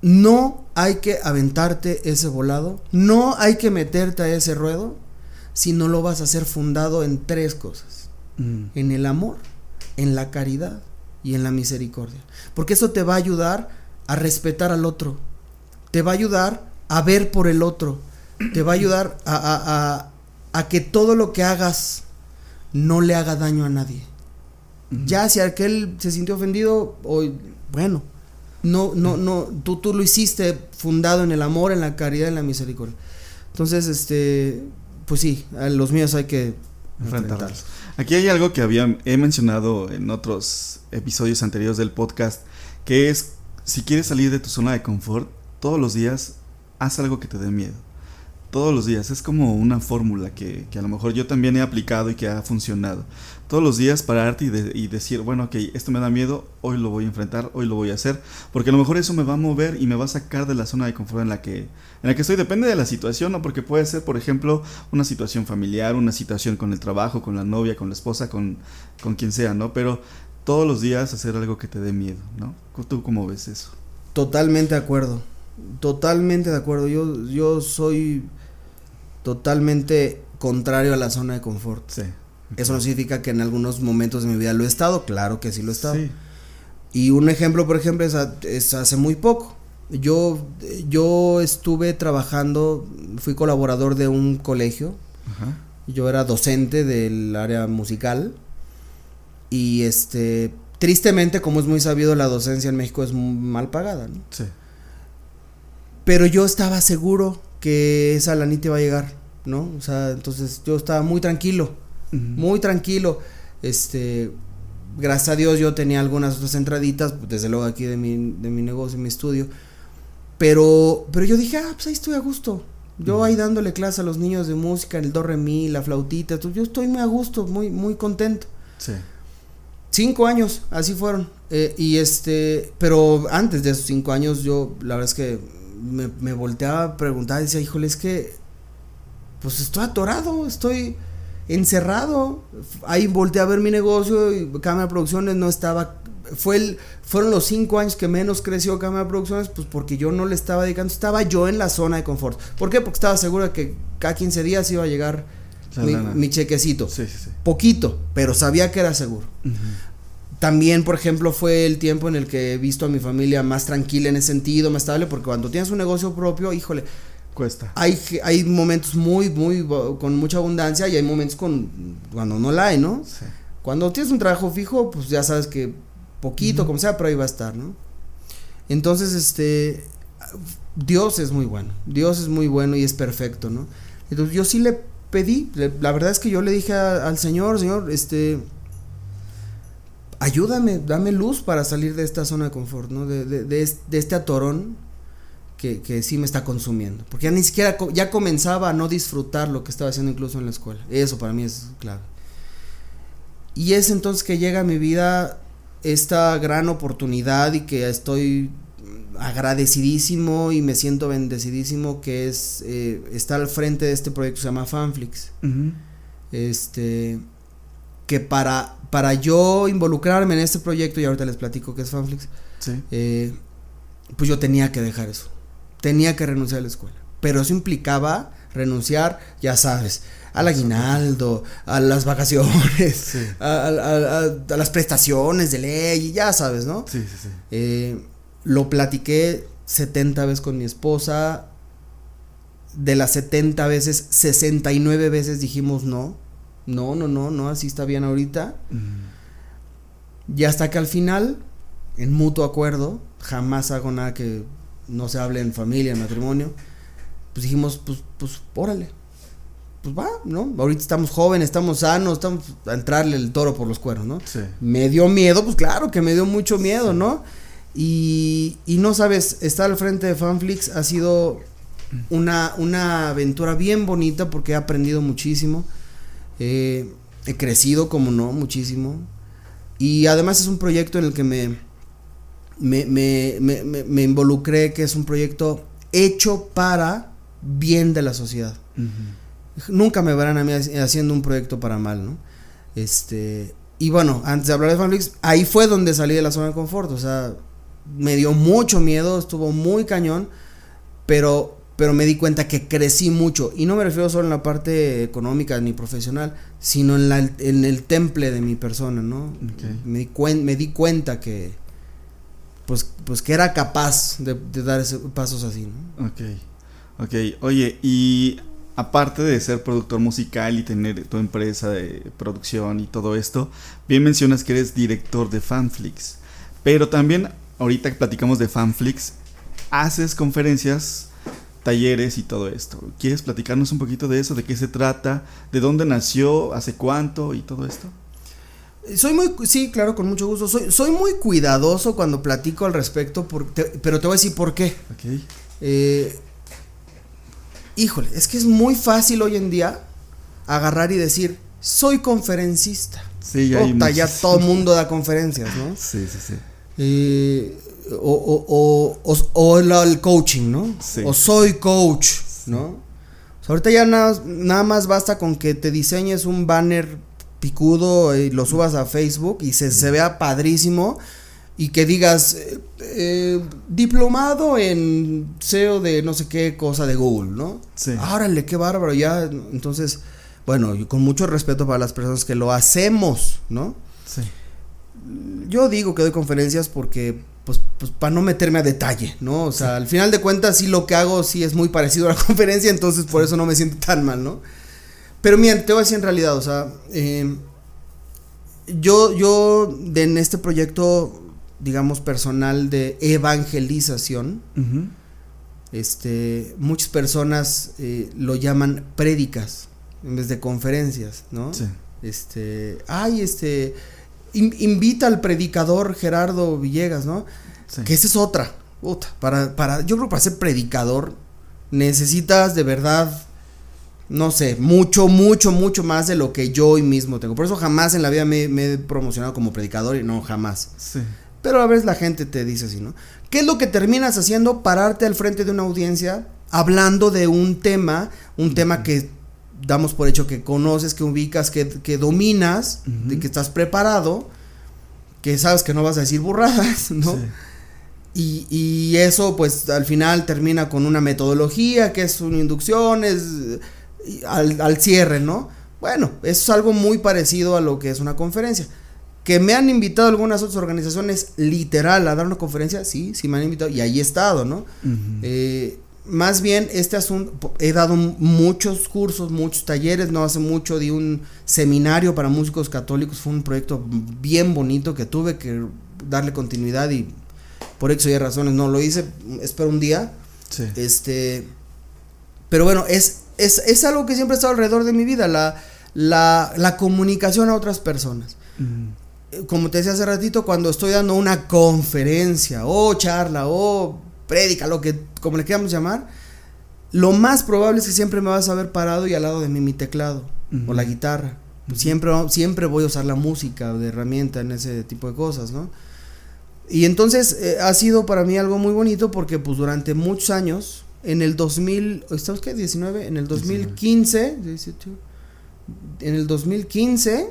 no hay que aventarte ese volado, no hay que meterte a ese ruedo si no lo vas a hacer fundado en tres cosas. Mm. En el amor, en la caridad y en la misericordia. Porque eso te va a ayudar a respetar al otro, te va a ayudar a ver por el otro, te va a ayudar a, a, que todo lo que hagas no le haga daño a nadie. Ya si aquel se sintió ofendido, hoy, bueno, no, no, no, tú, tú lo hiciste fundado en el amor, en la caridad, en la misericordia. Entonces, este, pues sí, a los míos hay que enfrentarlos. Aquí hay algo que había, he mencionado en otros episodios anteriores del podcast, que es, si quieres salir de tu zona de confort, todos los días haz algo que te dé miedo todos los días. Es como una fórmula que, que, a lo mejor yo también he aplicado y que ha funcionado. Todos los días pararte y, y, decir, bueno, ok, esto me da miedo, hoy lo voy a enfrentar, hoy lo voy a hacer, porque a lo mejor eso me va a mover y me va a sacar de la zona de confort en la que, en la que estoy. Depende de la situación, ¿no? Porque puede ser, por ejemplo, una situación familiar, una situación con el trabajo, con la novia, con la esposa, con, con quien sea, ¿no? Pero todos los días hacer algo que te dé miedo, ¿no? ¿Tú cómo ves eso? Totalmente de acuerdo. Totalmente de acuerdo. Yo, yo soy totalmente contrario a la zona de confort. Sí. Eso no significa que en algunos momentos de mi vida lo he estado, claro que sí lo he estado. Y un ejemplo, por ejemplo, es, hace muy poco. Yo, yo estuve trabajando, fui colaborador de un colegio. Yo era docente del área musical. Y este, tristemente, como es muy sabido, la docencia en México es mal pagada, ¿no? Sí. Pero yo estaba seguro que esa lanita iba a llegar, ¿no? O sea, entonces yo estaba muy tranquilo, muy tranquilo. Este, gracias a Dios yo tenía algunas otras entraditas, pues, desde luego aquí de mi, de mi negocio, mi estudio. Pero, pero yo dije, ah, pues ahí estoy a gusto. Yo ahí dándole clase a los niños de música, el do re mi, la flautita, yo estoy muy a gusto, muy, muy contento. Sí. Cinco años, así fueron. Eh, y este, pero antes de esos cinco años yo, la verdad es que me, me volteaba a preguntar, decía, híjole, es que, pues estoy atorado, estoy encerrado. Ahí volteé a ver mi negocio y Cámara de Producciones no estaba fue el, fueron los cinco años que menos creció Cámara Producciones, pues porque yo no le estaba dedicando, estaba yo en la zona de confort. ¿Por qué? Porque estaba seguro de que cada 15 días iba a llegar mi, chequecito. Sí, sí, sí. Poquito, pero sabía que era seguro. También, por ejemplo, fue el tiempo en el que he visto a mi familia más tranquila en ese sentido, más estable, porque cuando tienes un negocio propio, híjole, cuesta. Hay, hay momentos muy, muy, con mucha abundancia y hay momentos con, cuando no la hay, ¿no? Sí. Cuando tienes un trabajo fijo, pues ya sabes que poquito, como sea, pero ahí va a estar, ¿no? Entonces, este, Dios es muy bueno, Dios es muy bueno y es perfecto, ¿no? Entonces yo sí le pedí, la verdad es que yo le dije al Señor, Señor, este, ayúdame, dame luz para salir de esta zona de confort, ¿no? De, de, de, este atorón que, que, sí me está consumiendo. Porque ya ni siquiera, ya comenzaba a no disfrutar lo que estaba haciendo incluso en la escuela. Eso para mí es clave. Y es entonces que llega a mi vida esta gran oportunidad y que estoy agradecidísimo y me siento bendecidísimo que es eh, estar al frente de este proyecto que se llama Fanflix. Este que para, para yo involucrarme en este proyecto, y ahorita les platico qué es Fanflix, eh, pues yo tenía que dejar eso. Tenía que renunciar a la escuela. Pero eso implicaba renunciar, ya sabes, al aguinaldo, a las vacaciones, a, las prestaciones de ley, ya sabes, ¿no? Sí, sí, sí. Eh, lo platiqué 70 veces con mi esposa. De las 70 veces, 69 veces dijimos no. No, no, no, no, así está bien ahorita. Y hasta que al final, en mutuo acuerdo, jamás hago nada que no se hable en familia, en matrimonio, pues dijimos, pues, pues, órale, pues va, ¿no? Ahorita estamos jóvenes, estamos sanos, estamos a entrarle el toro por los cuernos, ¿no? Sí. Me dio miedo, pues claro que me dio mucho miedo, ¿no? Y, y no sabes, estar al frente de Fanflix ha sido una, una aventura bien bonita porque he aprendido muchísimo. he crecido, como no, muchísimo. Y además es un proyecto en el que me, me, me, me, me involucré, que es un proyecto hecho para bien de la sociedad nunca me verán a mí haciendo un proyecto para mal, ¿no? Este, y bueno, antes de hablar de Fanflix, ahí fue donde salí de la zona de confort, o sea, me dio mucho miedo, estuvo muy cañón, pero pero me di cuenta que crecí mucho y no me refiero solo en la parte económica ni profesional, sino en, la, en el temple de mi persona, ¿no? Me, di me di cuenta que pues, pues que era capaz de, dar esos pasos así, ¿no? Ok, ok, oye, y aparte de ser productor musical y tener tu empresa de producción y todo esto, bien mencionas que eres director de Fanflix. Pero también, ahorita que platicamos de Fanflix, haces conferencias, talleres y todo esto. ¿Quieres platicarnos un poquito de eso? ¿De qué se trata? ¿De dónde nació? ¿Hace cuánto? ¿Y todo esto? Soy muy, sí, claro, con mucho gusto. Soy, soy muy cuidadoso cuando platico al respecto, pero te voy a decir por qué. Ok. Eh, híjole, es que es muy fácil hoy en día agarrar y decir, soy conferencista. Sí, ya, ya todo el mundo da conferencias, ¿no? Sí, sí, sí. Eh, o, o, o, el, coaching, ¿no? Sí. O soy coach, ¿no? ahorita ya nada, nada más basta con que te diseñes un banner picudo y lo subas a Facebook y se, se vea padrísimo y que digas eh, eh, diplomado en SEO de no sé qué cosa de Google, ¿no? Sí. Árale, qué bárbaro, ya. Entonces, bueno, y con mucho respeto para las personas que lo hacemos, ¿no? Sí. Yo digo que doy conferencias porque, pues, pues para no meterme a detalle, ¿no? O sea, al final de cuentas, sí lo que hago sí es muy parecido a la conferencia, entonces por eso no me siento tan mal, ¿no? Pero mira, te voy a decir en realidad, o sea, eh, yo, yo en este proyecto digamos, personal de evangelización. Este, muchas personas eh, lo llaman prédicas en vez de conferencias, ¿no? Sí. Este, ay, este, invita al predicador Gerardo Villegas, ¿no? Que esa es otra. para, para, yo creo que para ser predicador necesitas de verdad no sé, mucho, mucho, mucho más de lo que yo hoy mismo tengo. Por eso jamás en la vida me, he promocionado como predicador y no, jamás. Sí. Pero a veces la gente te dice así, ¿no? ¿Qué es lo que terminas haciendo? Pararte al frente de una audiencia hablando de un tema, un tema que damos por hecho que conoces, que ubicas, que, dominas, de que estás preparado, que sabes que no vas a decir burradas, ¿no? Y, y, eso pues al final termina con una metodología que es una inducción, es al, cierre, ¿no? Bueno, eso es algo muy parecido a lo que es una conferencia. Que me han invitado algunas otras organizaciones literal a dar una conferencia, sí, sí me han invitado y ahí he estado, ¿no? Eh, más bien este asunto, he dado muchos cursos, muchos talleres, no hace mucho di un seminario para músicos católicos, fue un proyecto bien bonito que tuve que darle continuidad y por eso hay razones no lo hice, espero un día. Sí. Este, pero bueno, es es, algo que siempre ha estado alrededor de mi vida, la, la, comunicación a otras personas. Eh, como te decía hace ratito, cuando estoy dando una conferencia o charla o prédica, lo que como le queramos llamar, lo más probable es que siempre me vas a ver parado y al lado de mí mi teclado o la guitarra. Siempre, siempre voy a usar la música de herramienta en ese tipo de cosas, ¿no? Y entonces eh, ha sido para mí algo muy bonito porque pues durante muchos años en el 2000, ¿estamos qué? 19, en el 2015, en el 2015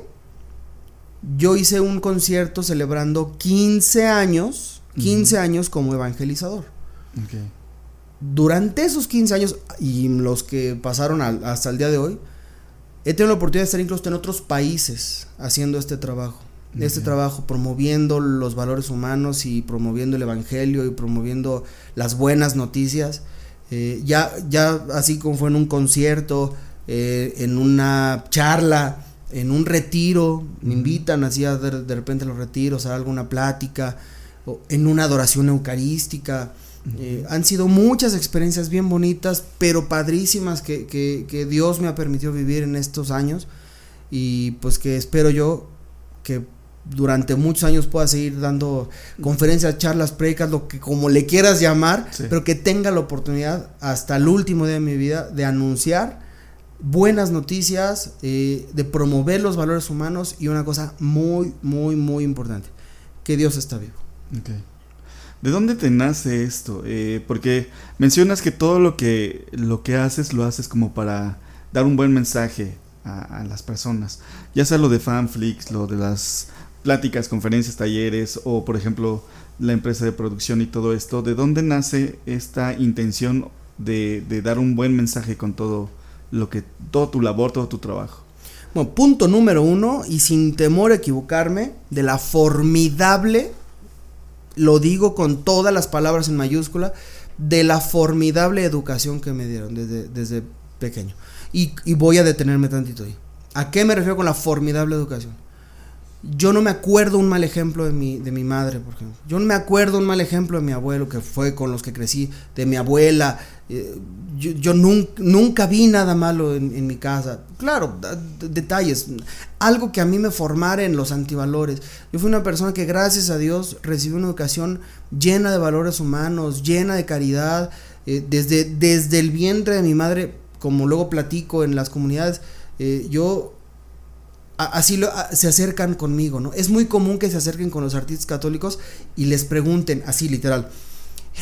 yo hice un concierto celebrando 15 años, 15 años como evangelizador. Durante esos 15 años y los que pasaron hasta el día de hoy, he tenido la oportunidad de estar incluso en otros países haciendo este trabajo. Este trabajo promoviendo los valores humanos y promoviendo el evangelio y promoviendo las buenas noticias. Eh, ya, ya así como fue en un concierto, eh, en una charla, en un retiro, me invitan así a de, de, repente a los retiros a alguna plática, o en una adoración eucarística. Eh, han sido muchas experiencias bien bonitas, pero padrísimas que, que, que Dios me ha permitido vivir en estos años. Y pues que espero yo que durante muchos años pueda seguir dando conferencias, charlas, predicas, lo que como le quieras llamar, pero que tenga la oportunidad hasta el último día de mi vida de anunciar buenas noticias, eh, de promover los valores humanos y una cosa muy, muy, muy importante, que Dios está vivo. ¿De dónde te nace esto? Eh, porque mencionas que todo lo que, lo que haces lo haces como para dar un buen mensaje a, a las personas, ya sea lo de fanflix, lo de las pláticas, conferencias, talleres o por ejemplo la empresa de producción y todo esto, ¿de dónde nace esta intención de, dar un buen mensaje con todo lo que, todo tu labor, todo tu trabajo? Bueno, punto número uno, y sin temor a equivocarme, de la formidable, lo digo con todas las palabras en mayúscula, de la formidable educación que me dieron desde, desde pequeño. Y, y voy a detenerme tantito ahí. ¿A qué me refiero con la formidable educación? Yo no me acuerdo un mal ejemplo de mi, de mi madre, por ejemplo. Yo no me acuerdo un mal ejemplo de mi abuelo, que fue con los que crecí, de mi abuela. Eh, yo, nunca, vi nada malo en, mi casa. Claro, detalles. Algo que a mí me formara en los antivalores. Yo fui una persona que, gracias a Dios, recibió una educación llena de valores humanos, llena de caridad. Eh, desde, desde el vientre de mi madre, como luego platico en las comunidades, eh, yo así lo, se acercan conmigo, ¿no? Es muy común que se acerquen con los artistas católicos y les pregunten, así literal,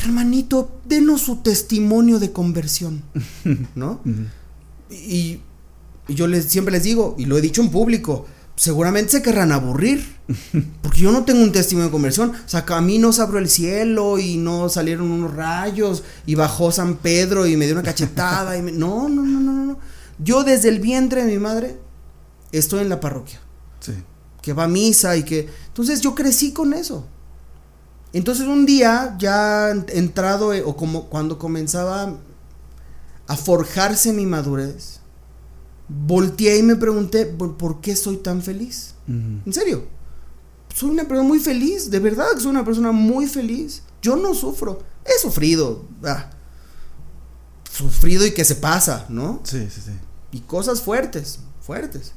hermanito, denos su testimonio de conversión, ¿no? y, yo les, siempre les digo, y lo he dicho en público, seguramente se querrán aburrir, porque yo no tengo un testimonio de conversión, o sea, a mí no se abrió el cielo y no salieron unos rayos y bajó San Pedro y me dio una cachetada y no, no, no, no, no, yo desde el vientre de mi madre estoy en la parroquia. Sí. Que va a misa y que... Entonces yo crecí con eso. Entonces un día, ya entrado, eh, o como cuando comenzaba a forjarse mi madurez, volteé y me pregunté, ¿por qué soy tan feliz? En serio. Soy una persona muy feliz, de verdad soy una persona muy feliz. Yo no sufro. He sufrido. Ah, sufrido y que se pasa, ¿no? Sí, sí, sí. Y cosas fuertes, fuertes.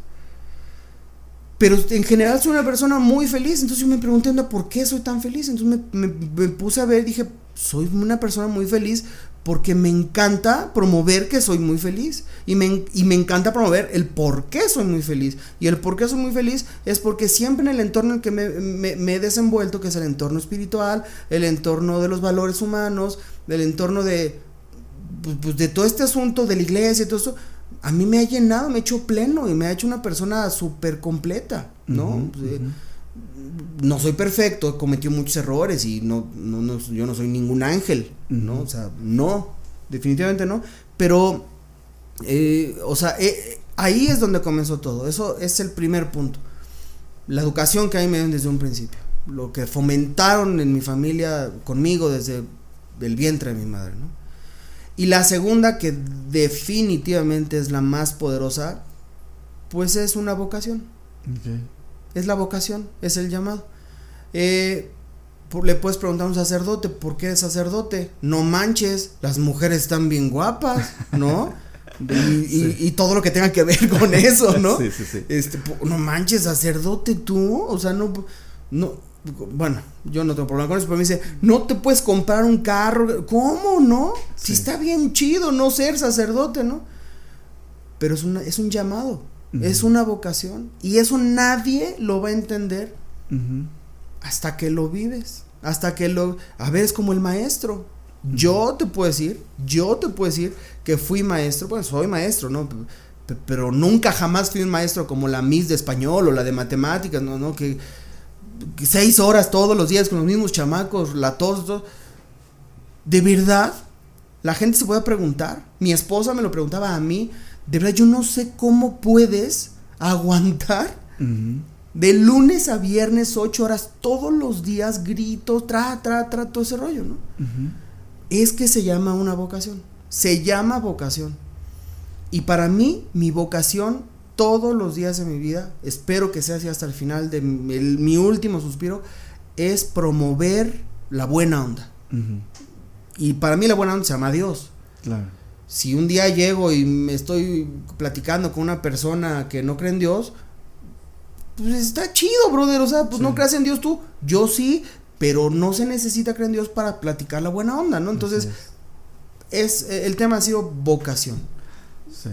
Pero en general soy una persona muy feliz. Entonces yo me pregunté, ¿por qué soy tan feliz? Entonces me, puse a ver dije, soy una persona muy feliz porque me encanta promover que soy muy feliz y me, y me, encanta promover el por qué soy muy feliz. Y el por qué soy muy feliz es porque siempre en el entorno en el que me, me, he desenvuelto, que es el entorno espiritual, el entorno de los valores humanos, el entorno de, pues, pues, de todo este asunto de la iglesia y todo eso, a mí me ha llenado, me ha hecho pleno y me ha hecho una persona súper completa, ¿no? Pues, no soy perfecto, he cometido muchos errores y no, no, yo no soy ningún ángel, ¿no? O sea, no, definitivamente no. Pero, eh, o sea, eh, ahí es donde comenzó todo. Eso es el primer punto. La educación que a mí me dio desde un principio. Lo que fomentaron en mi familia conmigo desde el vientre de mi madre, ¿no? Y la segunda, que definitivamente es la más poderosa, pues es una vocación. Es la vocación, es el llamado. Eh, le puedes preguntar a un sacerdote, ¿por qué es sacerdote? No manches, las mujeres están bien guapas, ¿no? Y, todo lo que tenga que ver con eso, ¿no? Sí, sí, sí. Este, no manches, sacerdote tú, o sea, no, no, bueno, yo no tengo problema con eso, pero me dice, no te puedes comprar un carro, ¿cómo no? Si está bien chido no ser sacerdote, ¿no? Pero es, una, es un llamado, es una vocación, y eso nadie lo va a entender hasta que lo vives, hasta que lo... A ver, es como el maestro. Yo te puedo decir, yo te puedo decir que fui maestro, pues soy maestro, ¿no? pero nunca jamás fui un maestro como la Miss de español o la de matemáticas, ¿no? ¿no? Que, seis horas todos los días con los mismos chamacos, la tos, De verdad, la gente se puede preguntar. Mi esposa me lo preguntaba a mí. De verdad, yo no sé cómo puedes aguantar de lunes a viernes, ocho horas, todos los días, grito, tra, tra, tra, todo ese rollo, ¿no? Es que se llama una vocación. Se llama vocación. Y para mí, mi vocación, todos los días de mi vida, espero que sea así hasta el final de mi, último suspiro, es promover la buena onda. Y para mí la buena onda se llama Dios. Claro. Si un día llego y me estoy platicando con una persona que no cree en Dios, pues está chido, brother. O sea, pues no creas en Dios tú. Yo sí, pero no se necesita creer en Dios para platicar la buena onda, ¿no? Entonces, es. El tema ha sido vocación. Sí.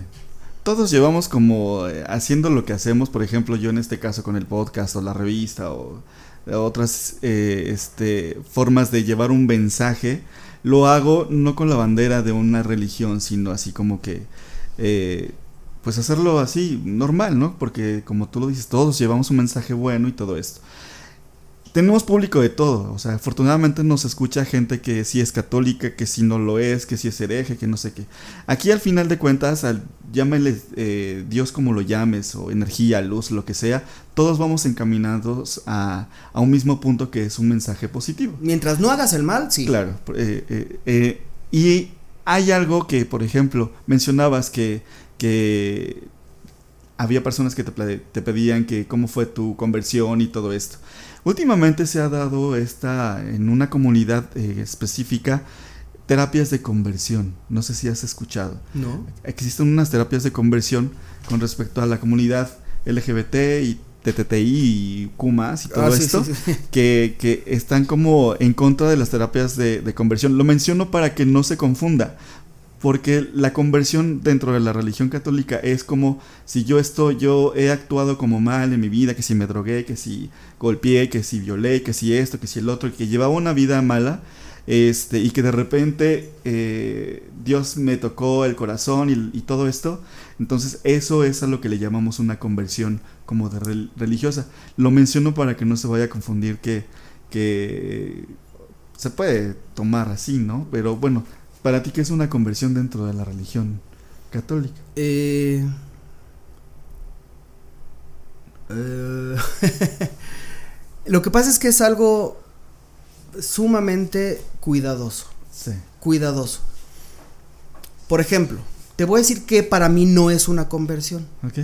Todos llevamos como eh, haciendo lo que hacemos, por ejemplo, yo en este caso con el podcast o la revista o otras eh, este, formas de llevar un mensaje, lo hago no con la bandera de una religión, sino así como que pues hacerlo así, normal, ¿no? Porque como tú lo dices, todos llevamos un mensaje bueno y todo esto. Tenemos público de todo, o sea, afortunadamente nos escucha gente que sí es católica, que sí no lo es, que sí es hereje, que no sé qué. Aquí al final de cuentas, al, llámele eh, Dios como lo llames, o energía, luz, lo que sea, todos vamos encaminados a, a, un mismo punto que es un mensaje positivo. Mientras no hagas el mal, sí. Claro, eh, eh, y hay algo que, por ejemplo, mencionabas que que había personas que te, pedían que cómo fue tu conversión y todo esto. Últimamente se ha dado esta, en una comunidad eh, específica, terapias de conversión. No sé si has escuchado. No. Existen unas terapias de conversión con respecto a la comunidad LGBT y TTTI y Q y todo ah, esto, Que, que, están como en contra de las terapias de, de, conversión. Lo menciono para que no se confunda, porque la conversión dentro de la religión católica es como si yo estoy, yo he actuado como mal en mi vida, que si me drogué, que si golpeé, que si violé, que si esto, que si el otro, que llevaba una vida mala, este, y que de repente eh, Dios me tocó el corazón y, todo esto, entonces eso es a lo que le llamamos una conversión como de religiosa. Lo menciono para que no se vaya a confundir que, que se puede tomar así, ¿no? Pero bueno, ¿Para ti qué es una conversión dentro de la religión católica? Eh, eh, lo que pasa es que es algo sumamente cuidadoso. Sí. Cuidadoso. Por ejemplo, te voy a decir que para mí no es una conversión. Ok.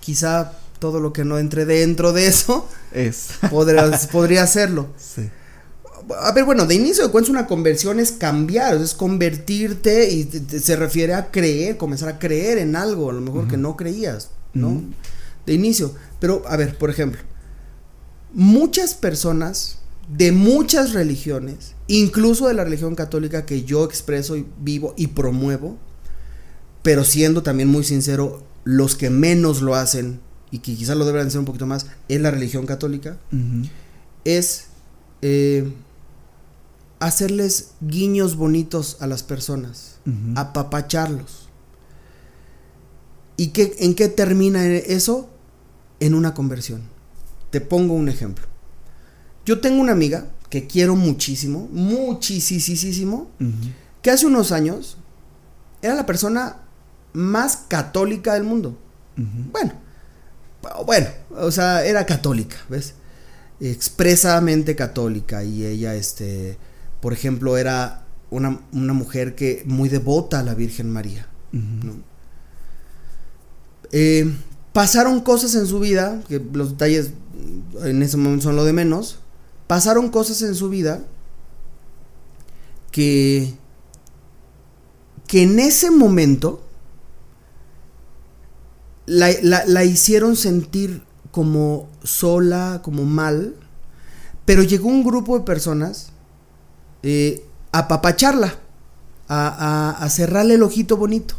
Quizá todo lo que no entre dentro de eso es. podría, podría hacerlo. Sí a ver, bueno, de inicio de cuentas una conversión es cambiar, es convertirte y se refiere a creer, comenzar a creer en algo, a lo mejor que no creías, ¿no? De inicio. Pero, a ver, por ejemplo, muchas personas, de muchas religiones, incluso de la religión católica que yo expreso y vivo y promuevo, pero siendo también muy sincero, los que menos lo hacen y que quizás lo deberían hacer un poquito más, es la religión católica, es eh, hacerles guiños bonitos a las personas, apapacharlos. ¿Y qué, en qué termina eso? En una conversión. Te pongo un ejemplo. Yo tengo una amiga que quiero muchísimo, muchísimo, que hace unos años era la persona más católica del mundo. Bueno, bueno, o sea, era católica, ¿ves? Expresamente católica y ella, este, por ejemplo, era una, mujer que muy devota a la Virgen María. Eh, pasaron cosas en su vida, que los detalles en ese momento son lo de menos, pasaron cosas en su vida que, que en ese momento la, hicieron sentir como sola, como mal, pero llegó un grupo de personas eh, a papacharla, a, a, cerrarle el ojito bonito.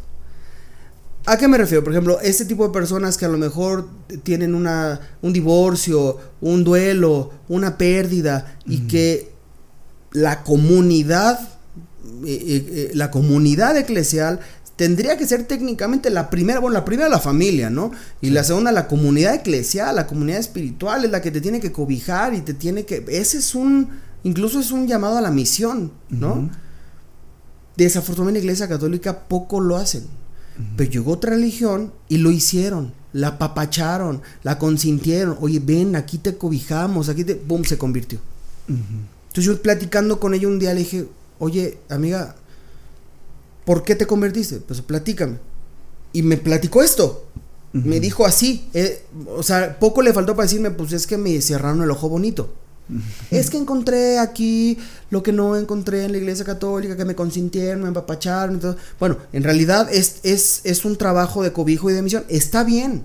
¿A qué me refiero? Por ejemplo, este tipo de personas que a lo mejor tienen una, un divorcio, un duelo, una pérdida y que la comunidad, eh, eh, la comunidad eclesial tendría que ser técnicamente la primera, bueno, la primera la familia, ¿no? Y la segunda la comunidad eclesial, la comunidad espiritual es la que te tiene que cobijar y te tiene que... Ese es un, incluso es un llamado a la misión, ¿no? Desafortunadamente la iglesia católica poco lo hacen. Pero llegó otra religión y lo hicieron. La papacharon, la consintieron. Oye, ven, aquí te cobijamos, aquí te. ¡Bum! Se convirtió. Entonces yo platicando con ella un día le dije, oye, amiga, ¿por qué te convertiste? Pues platícame. Y me platicó esto. Me dijo así. Eh, o sea, poco le faltó para decirme, pues es que me cerraron el ojo bonito. Es que encontré aquí lo que no encontré en la iglesia católica, que me consintieron, me empapacharon. Bueno, en realidad es, es, un trabajo de cobijo y de misión. Está bien.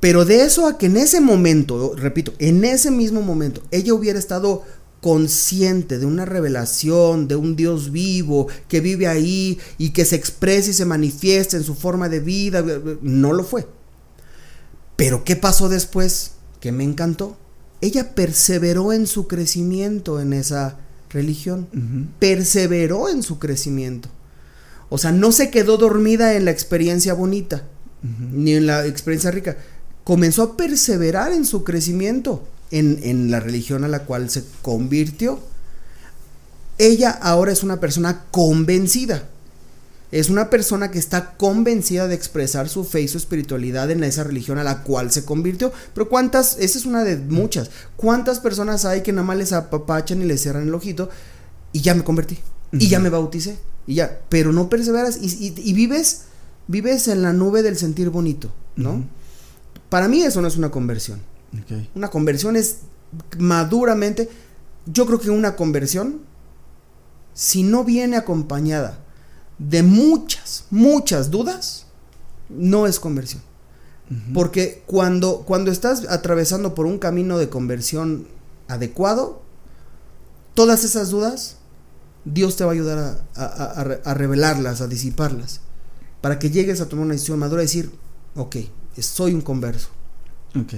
Pero de eso a que en ese momento, repito, en ese mismo momento, ella hubiera estado consciente de una revelación, de un Dios vivo que vive ahí y que se expresa y se manifiesta en su forma de vida, no lo fue. Pero ¿qué pasó después? Que me encantó ella perseveró en su crecimiento en esa religión. Perseveró en su crecimiento. O sea, no se quedó dormida en la experiencia bonita, ni en la experiencia rica. Comenzó a perseverar en su crecimiento, en, en la religión a la cual se convirtió. Ella ahora es una persona convencida es una persona que está convencida de expresar su fe y su espiritualidad en esa religión a la cual se convirtió. Pero cuántas, esa es una de muchas. ¿Cuántas personas hay que nada más les apapachan y les cierran el ojito y ya me convertí? Y ya me bauticé. Y ya, pero no perseveras y, vives, vives en la nube del sentir bonito, ¿no? Para mí eso no es una conversión. Una conversión es maduramente, yo creo que una conversión, si no viene acompañada de muchas, muchas dudas, no es conversión. Porque cuando, cuando estás atravesando por un camino de conversión adecuado, todas esas dudas, Dios te va a ayudar a, revelarlas, a disiparlas, para que llegues a tomar una decisión madura y decir, ok, soy un converso. Ok.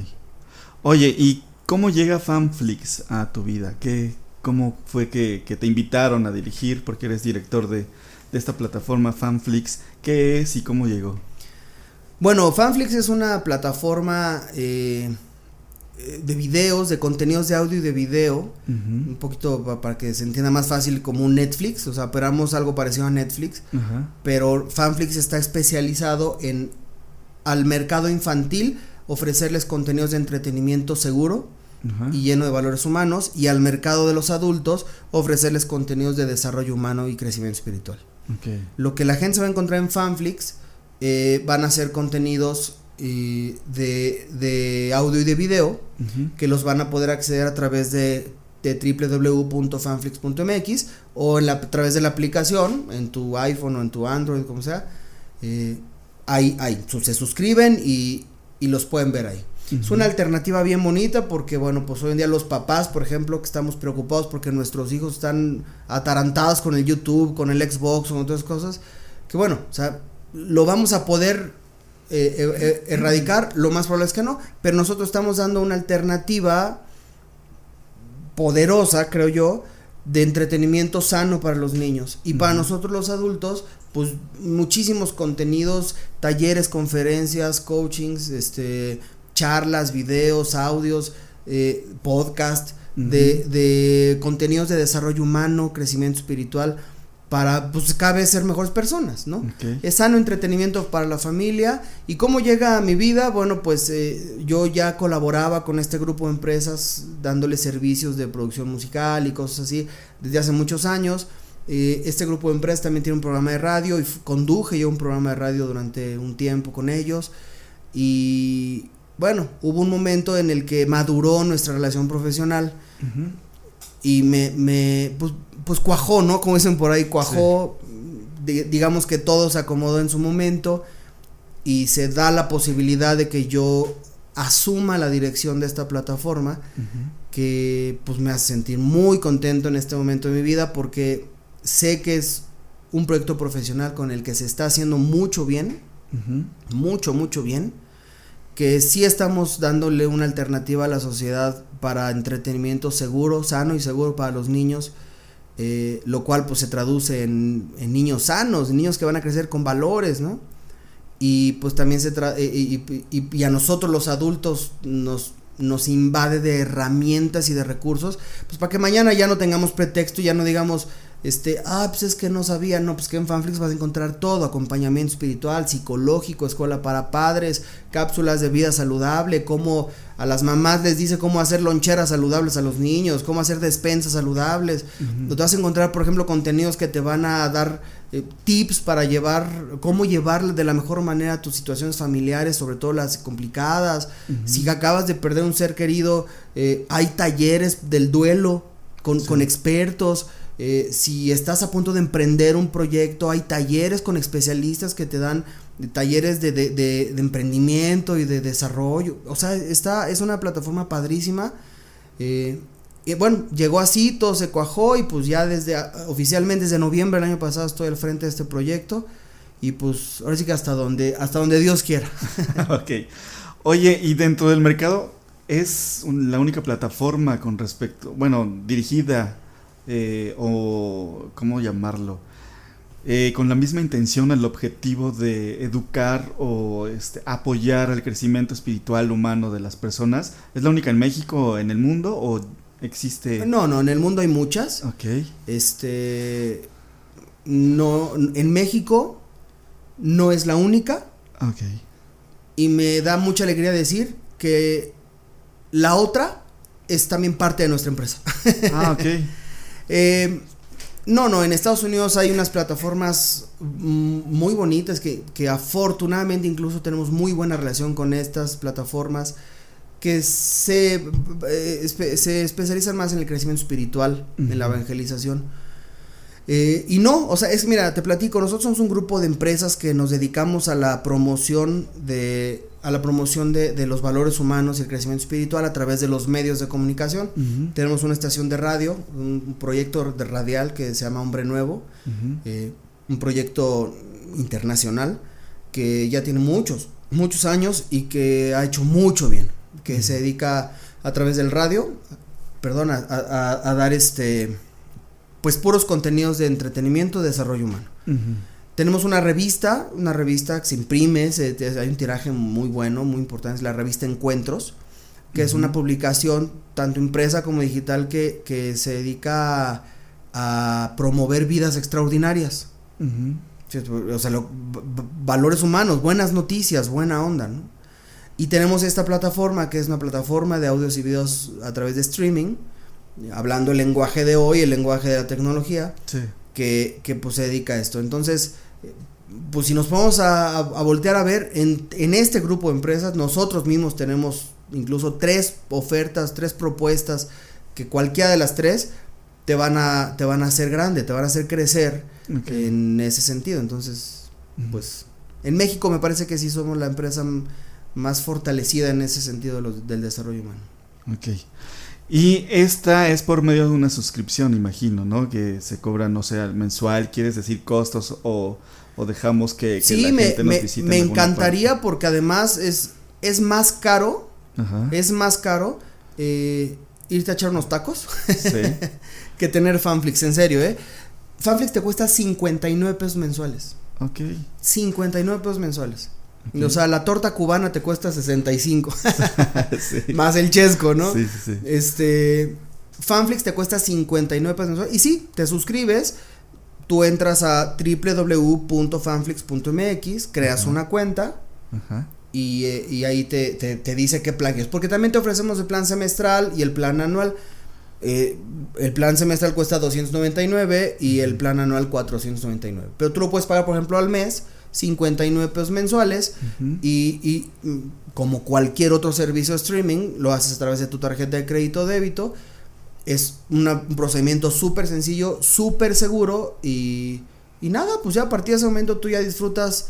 Oye, ¿y cómo llega Fanflix a tu vida? ¿Qué, ¿Cómo fue que, que te invitaron a dirigir? Porque eres director de, de esta plataforma Fanflix. ¿Qué es y cómo llegó? Bueno, Fanflix es una plataforma eh, de videos, de contenidos de audio y de video. Un poquito para que se entienda más fácil como un Netflix. O sea, operamos algo parecido a Netflix. Pero Fanflix está especializado en al mercado infantil ofrecerles contenidos de entretenimiento seguro y lleno de valores humanos y al mercado de los adultos ofrecerles contenidos de desarrollo humano y crecimiento espiritual. Lo que la gente se va a encontrar en Fanflix eh, van a ser contenidos eh, de, audio y de video que los van a poder acceder a través de, www.fanflix.mx o a través de la aplicación en tu iPhone o en tu Android, como sea. Eh, ahí, ahí se suscriben y, los pueden ver ahí. Es una alternativa bien bonita porque, bueno, pues hoy en día los papás, por ejemplo, que estamos preocupados porque nuestros hijos están atarantados con el YouTube, con el Xbox con otras cosas, que bueno, o sea, lo vamos a poder eh, eh, eh, erradicar, lo más probable es que no, pero nosotros estamos dando una alternativa poderosa, creo yo, de entretenimiento sano para los niños. Y para nosotros los adultos, pues muchísimos contenidos, talleres, conferencias, coachings, este, charlas, videos, audios, eh, podcast, de, de, contenidos de desarrollo humano, crecimiento espiritual, para pues cada vez ser mejores personas, ¿no? Es sano entretenimiento para la familia. ¿Y cómo llega a mi vida? Bueno, pues eh, yo ya colaboraba con este grupo de empresas dándole servicios de producción musical y cosas así desde hace muchos años. Eh, este grupo de empresas también tiene un programa de radio y conduje yo un programa de radio durante un tiempo con ellos. Y bueno, hubo un momento en el que maduró nuestra relación profesional. Y me, me pues, pues, cuajó, ¿no? Como dicen por ahí, cuajó, digamos que todo se acomodó en su momento y se da la posibilidad de que yo asuma la dirección de esta plataforma que pues me hace sentir muy contento en este momento de mi vida porque sé que es un proyecto profesional con el que se está haciendo mucho bien, mucho, mucho bien, que sí estamos dándole una alternativa a la sociedad para entretenimiento seguro, sano y seguro para los niños, eh, lo cual pues se traduce en, niños sanos, niños que van a crecer con valores, ¿no? Y pues también se tra y, y, a nosotros los adultos nos, nos invade de herramientas y de recursos, pues para que mañana ya no tengamos pretexto ya no digamos, este, ah, pues es que no sabía, no, pues que en Fanflix vas a encontrar todo, acompañamiento espiritual, psicológico, escuela para padres, cápsulas de vida saludable, cómo a las mamás les dice cómo hacer loncheras saludables a los niños, cómo hacer despensas saludables. Uh vas a encontrar, por ejemplo, contenidos que te van a dar eh, tips para llevar, cómo llevar de la mejor manera tus situaciones familiares, sobre todo las complicadas. Si acabas de perder un ser querido, eh, hay talleres del duelo con, con expertos. Eh, si estás a punto de emprender un proyecto, hay talleres con especialistas que te dan talleres de, emprendimiento y de desarrollo. O sea, está, es una plataforma padrísima. Eh, y bueno, llegó así, todo se cuajó y pues ya desde oficialmente desde noviembre del año pasado estoy al frente de este proyecto y pues ahora sí que hasta donde hasta donde Dios quiera. ok. Oye, y dentro del mercado es la única plataforma con respecto, bueno, dirigida eh, o cómo llamarlo, eh, con la misma intención, el objetivo de educar o este, apoyar el crecimiento espiritual humano de las personas, ¿es la única en México, en el mundo o existe? No, no, en el mundo hay muchas. Ok. Este, no, en México no es la única. Ok. Y me da mucha alegría decir que la otra es también parte de nuestra empresa. Ah, ok. Eh, no, no, en Estados Unidos hay unas plataformas muy bonitas que, afortunadamente incluso tenemos muy buena relación con estas plataformas que se, eh, se especializan más en el crecimiento espiritual, en la evangelización. Eh, y no, o sea, es, mira, te platico, nosotros somos un grupo de empresas que nos dedicamos a la promoción de, a la promoción de, los valores humanos y el crecimiento espiritual a través de los medios de comunicación. Tenemos una estación de radio, un, proyecto de radial que se llama Hombre Nuevo, eh, un proyecto internacional que ya tiene muchos, muchos años y que ha hecho mucho bien, que se dedica a través del radio, perdón, a, a dar este pues puros contenidos de entretenimiento, desarrollo humano. Tenemos una revista, una revista que se imprime, hay un tiraje muy bueno, muy importante, es la revista Encuentros, que es una publicación tanto impresa como digital que, que se dedica a, promover vidas extraordinarias. O sea, valores humanos, buenas noticias, buena onda, ¿no? Y tenemos esta plataforma que es una plataforma de audios y videos a través de streaming, hablando el lenguaje de hoy, el lenguaje de la tecnología, que, que, pues se dedica a esto. Entonces, pues si nos vamos a, voltear a ver, en, en, este grupo de empresas nosotros mismos tenemos incluso tres ofertas, tres propuestas, que cualquiera de las tres te van a, te van a hacer grande, te van a hacer crecer en ese sentido. Entonces, pues en México me parece que sí somos la empresa más fortalecida en ese sentido del desarrollo humano. Ok. Y esta es por medio de una suscripción, imagino, ¿no? Que se cobra, no sé, mensual, ¿quieres decir costos o, dejamos que, sí, la me, gente nos visite? Me encantaría porque además es, es más caro, es más caro eh, irte a echar unos tacos que tener fanflix, en serio, ¿eh? Fanflix te cuesta 59 pesos mensuales. Ok. 59 pesos mensuales. O sea, la torta cubana te cuesta 65. sí. Más el chesco, ¿no? Sí, sí, sí. Este. Fanflix te cuesta 59 pesos. Y sí, te suscribes. Tú entras a www.fanflix.mx, creas una cuenta. Ajá. Y, eh, y, ahí te, te, te, dice qué plan es. Porque también te ofrecemos el plan semestral y el plan anual. Eh, el plan semestral cuesta 299 y el plan anual 499. Pero tú lo puedes pagar, por ejemplo, al mes, 59 pesos mensuales y, y, mm, como cualquier otro servicio de streaming, lo haces a través de tu tarjeta de crédito o débito. Es un procedimiento súper sencillo, súper seguro y, y nada, pues ya a partir de ese momento tú ya disfrutas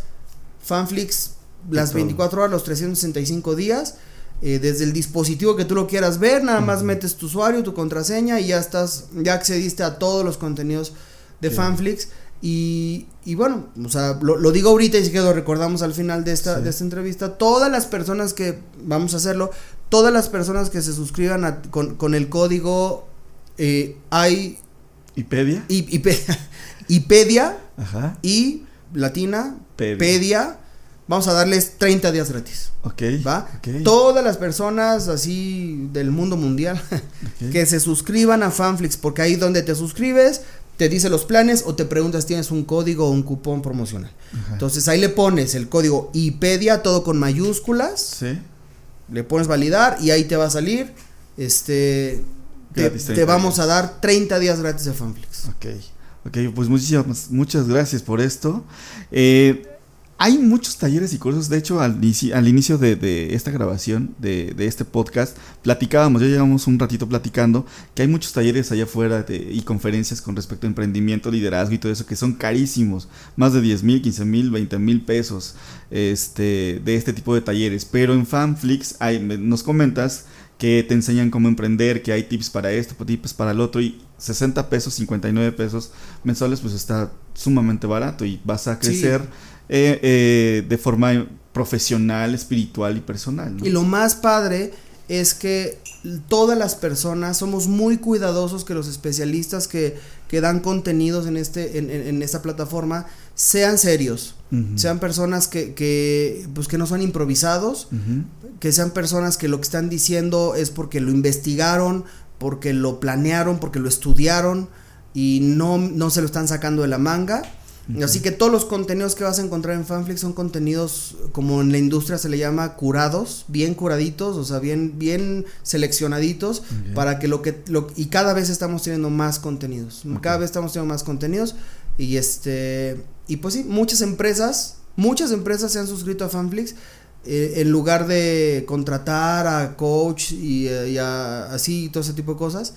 Fanflix las 24 horas, los 365 días eh, desde el dispositivo que tú lo quieras ver, nada más metes tu usuario, tu contraseña y ya estás, ya accediste a todos los contenidos de Fanflix. Y, y, bueno, o sea, lo, digo ahorita y si que lo recordamos al final de esta, de esta entrevista. Todas las personas que, vamos a hacerlo, todas las personas que se suscriban con, el código eh, hay... ¿Ipedia? Y, Ipedia. Y latina. Pedia vamos a darles 30 días gratis. Ok. ¿Va? Todas las personas así del mundo mundial que se suscriban a Fanflix, porque ahí donde te suscribes, te dice los planes o te preguntas tienes un código o un cupón promocional. Entonces ahí le pones el código IPEDIA, todo con mayúsculas. Sí. Le pones validar y ahí te va a salir. Este. Te, vamos a dar 30 días gratis de Fanflix. Ok. Ok, pues muchísimas, muchas gracias por esto. Eh, hay muchos talleres y cursos, de hecho al, al inicio de, esta grabación, de, este podcast, platicábamos, ya llevamos un ratito platicando, que hay muchos talleres allá afuera y conferencias con respecto a emprendimiento, liderazgo y todo eso, que son carísimos, más de 10 mil, 15 mil, 20 mil pesos este, de este tipo de talleres. Pero en Fanflix hay, nos comentas que te enseñan cómo emprender, que hay tips para esto, tips para el otro, y 60 pesos, 59 pesos mensuales, pues está sumamente barato y vas a crecer. Eh, eh, de forma profesional, espiritual y personal. Y lo más padre es que todas las personas somos muy cuidadosos que los especialistas que, que dan contenidos en, este, en, esta plataforma sean serios, sean personas que, que, pues que no son improvisados, que sean personas que lo que están diciendo es porque lo investigaron, porque lo planearon, porque lo estudiaron y no, no se lo están sacando de la manga Así que todos los contenidos que vas a encontrar en Fanflix son contenidos, como en la industria se le llama, curados, bien curaditos, o sea, bien, bien seleccionaditos, para que lo que, lo, y cada vez estamos teniendo más contenidos, cada vez estamos teniendo más contenidos, y este, y pues sí, muchas empresas, muchas empresas se han suscrito a Fanflix, eh, en lugar de contratar a coach y, eh, así todo ese tipo de cosas.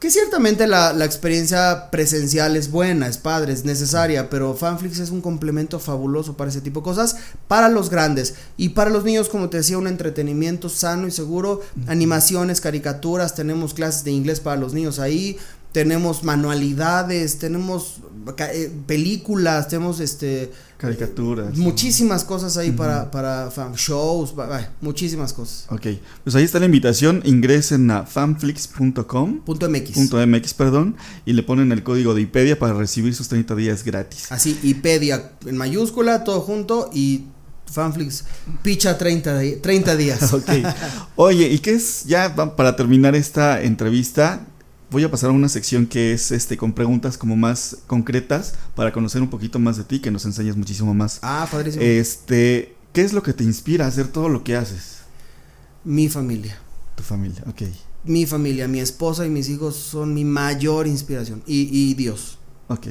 Que ciertamente la, experiencia presencial es buena, es padre, es necesaria, pero Fanflix es un complemento fabuloso para ese tipo de cosas, para los grandes. Y para los niños, como te decía, un entretenimiento sano y seguro, animaciones, caricaturas, tenemos clases de inglés para los niños ahí, tenemos manualidades, tenemos eh, películas, tenemos este caricaturas. Muchísimas cosas ahí para, para fan shows, muchísimas cosas. Ok, pues ahí está la invitación, ingresen a fanflix.com. .mx. .mx, perdón, y le ponen el código de IPEDIA para recibir sus 30 días gratis. Así, IPEDIA en mayúscula, todo junto y Fanflix picha 30, 30 días. ok. Oye, ¿y qué es ya para terminar esta entrevista? Voy a pasar a una sección que es este con preguntas como más concretas para conocer un poquito más de ti, que nos enseñes muchísimo más. Ah, padrísimo. Este, ¿qué es lo que te inspira a hacer todo lo que haces? Mi familia. Tu familia, ok. Mi familia, mi esposa y mis hijos son mi mayor inspiración. Y, y Dios. Ok.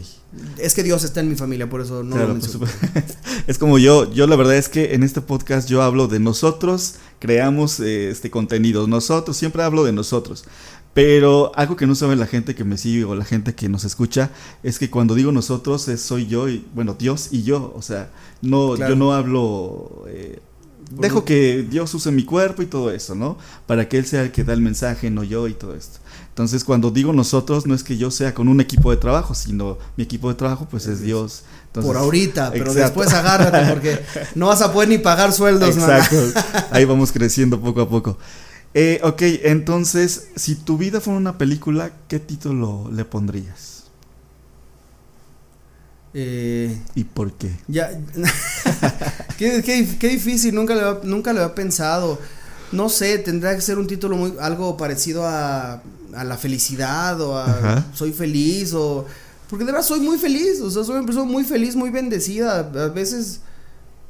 Es que Dios está en mi familia, por eso no lo Es como yo, yo la verdad es que en este podcast yo hablo de nosotros, creamos eh, este contenido, nosotros, siempre hablo de nosotros. Pero algo que no sabe la gente que me sigue o la gente que nos escucha es que cuando digo nosotros es soy yo y bueno Dios y yo, o sea, no yo no hablo eh, dejo que Dios use mi cuerpo y todo eso, ¿no? Para que Él sea el que da el mensaje, no yo y todo esto. Entonces, cuando digo nosotros, no es que yo sea con un equipo de trabajo, sino mi equipo de trabajo, pues es Dios. Por ahorita, pero después agárrate porque no vas a poder ni pagar sueldos. Exacto. Ahí vamos creciendo poco a poco. Eh, ok, entonces, si tu vida fuera una película, ¿qué título le pondrías? Eh, ¿Y por qué? Ya, qué, qué, difícil, nunca lo, nunca lo había pensado. No sé, tendría que ser un título muy algo parecido a, a la felicidad o a soy feliz o porque de verdad soy muy feliz, o sea, soy una persona muy feliz, muy bendecida. A veces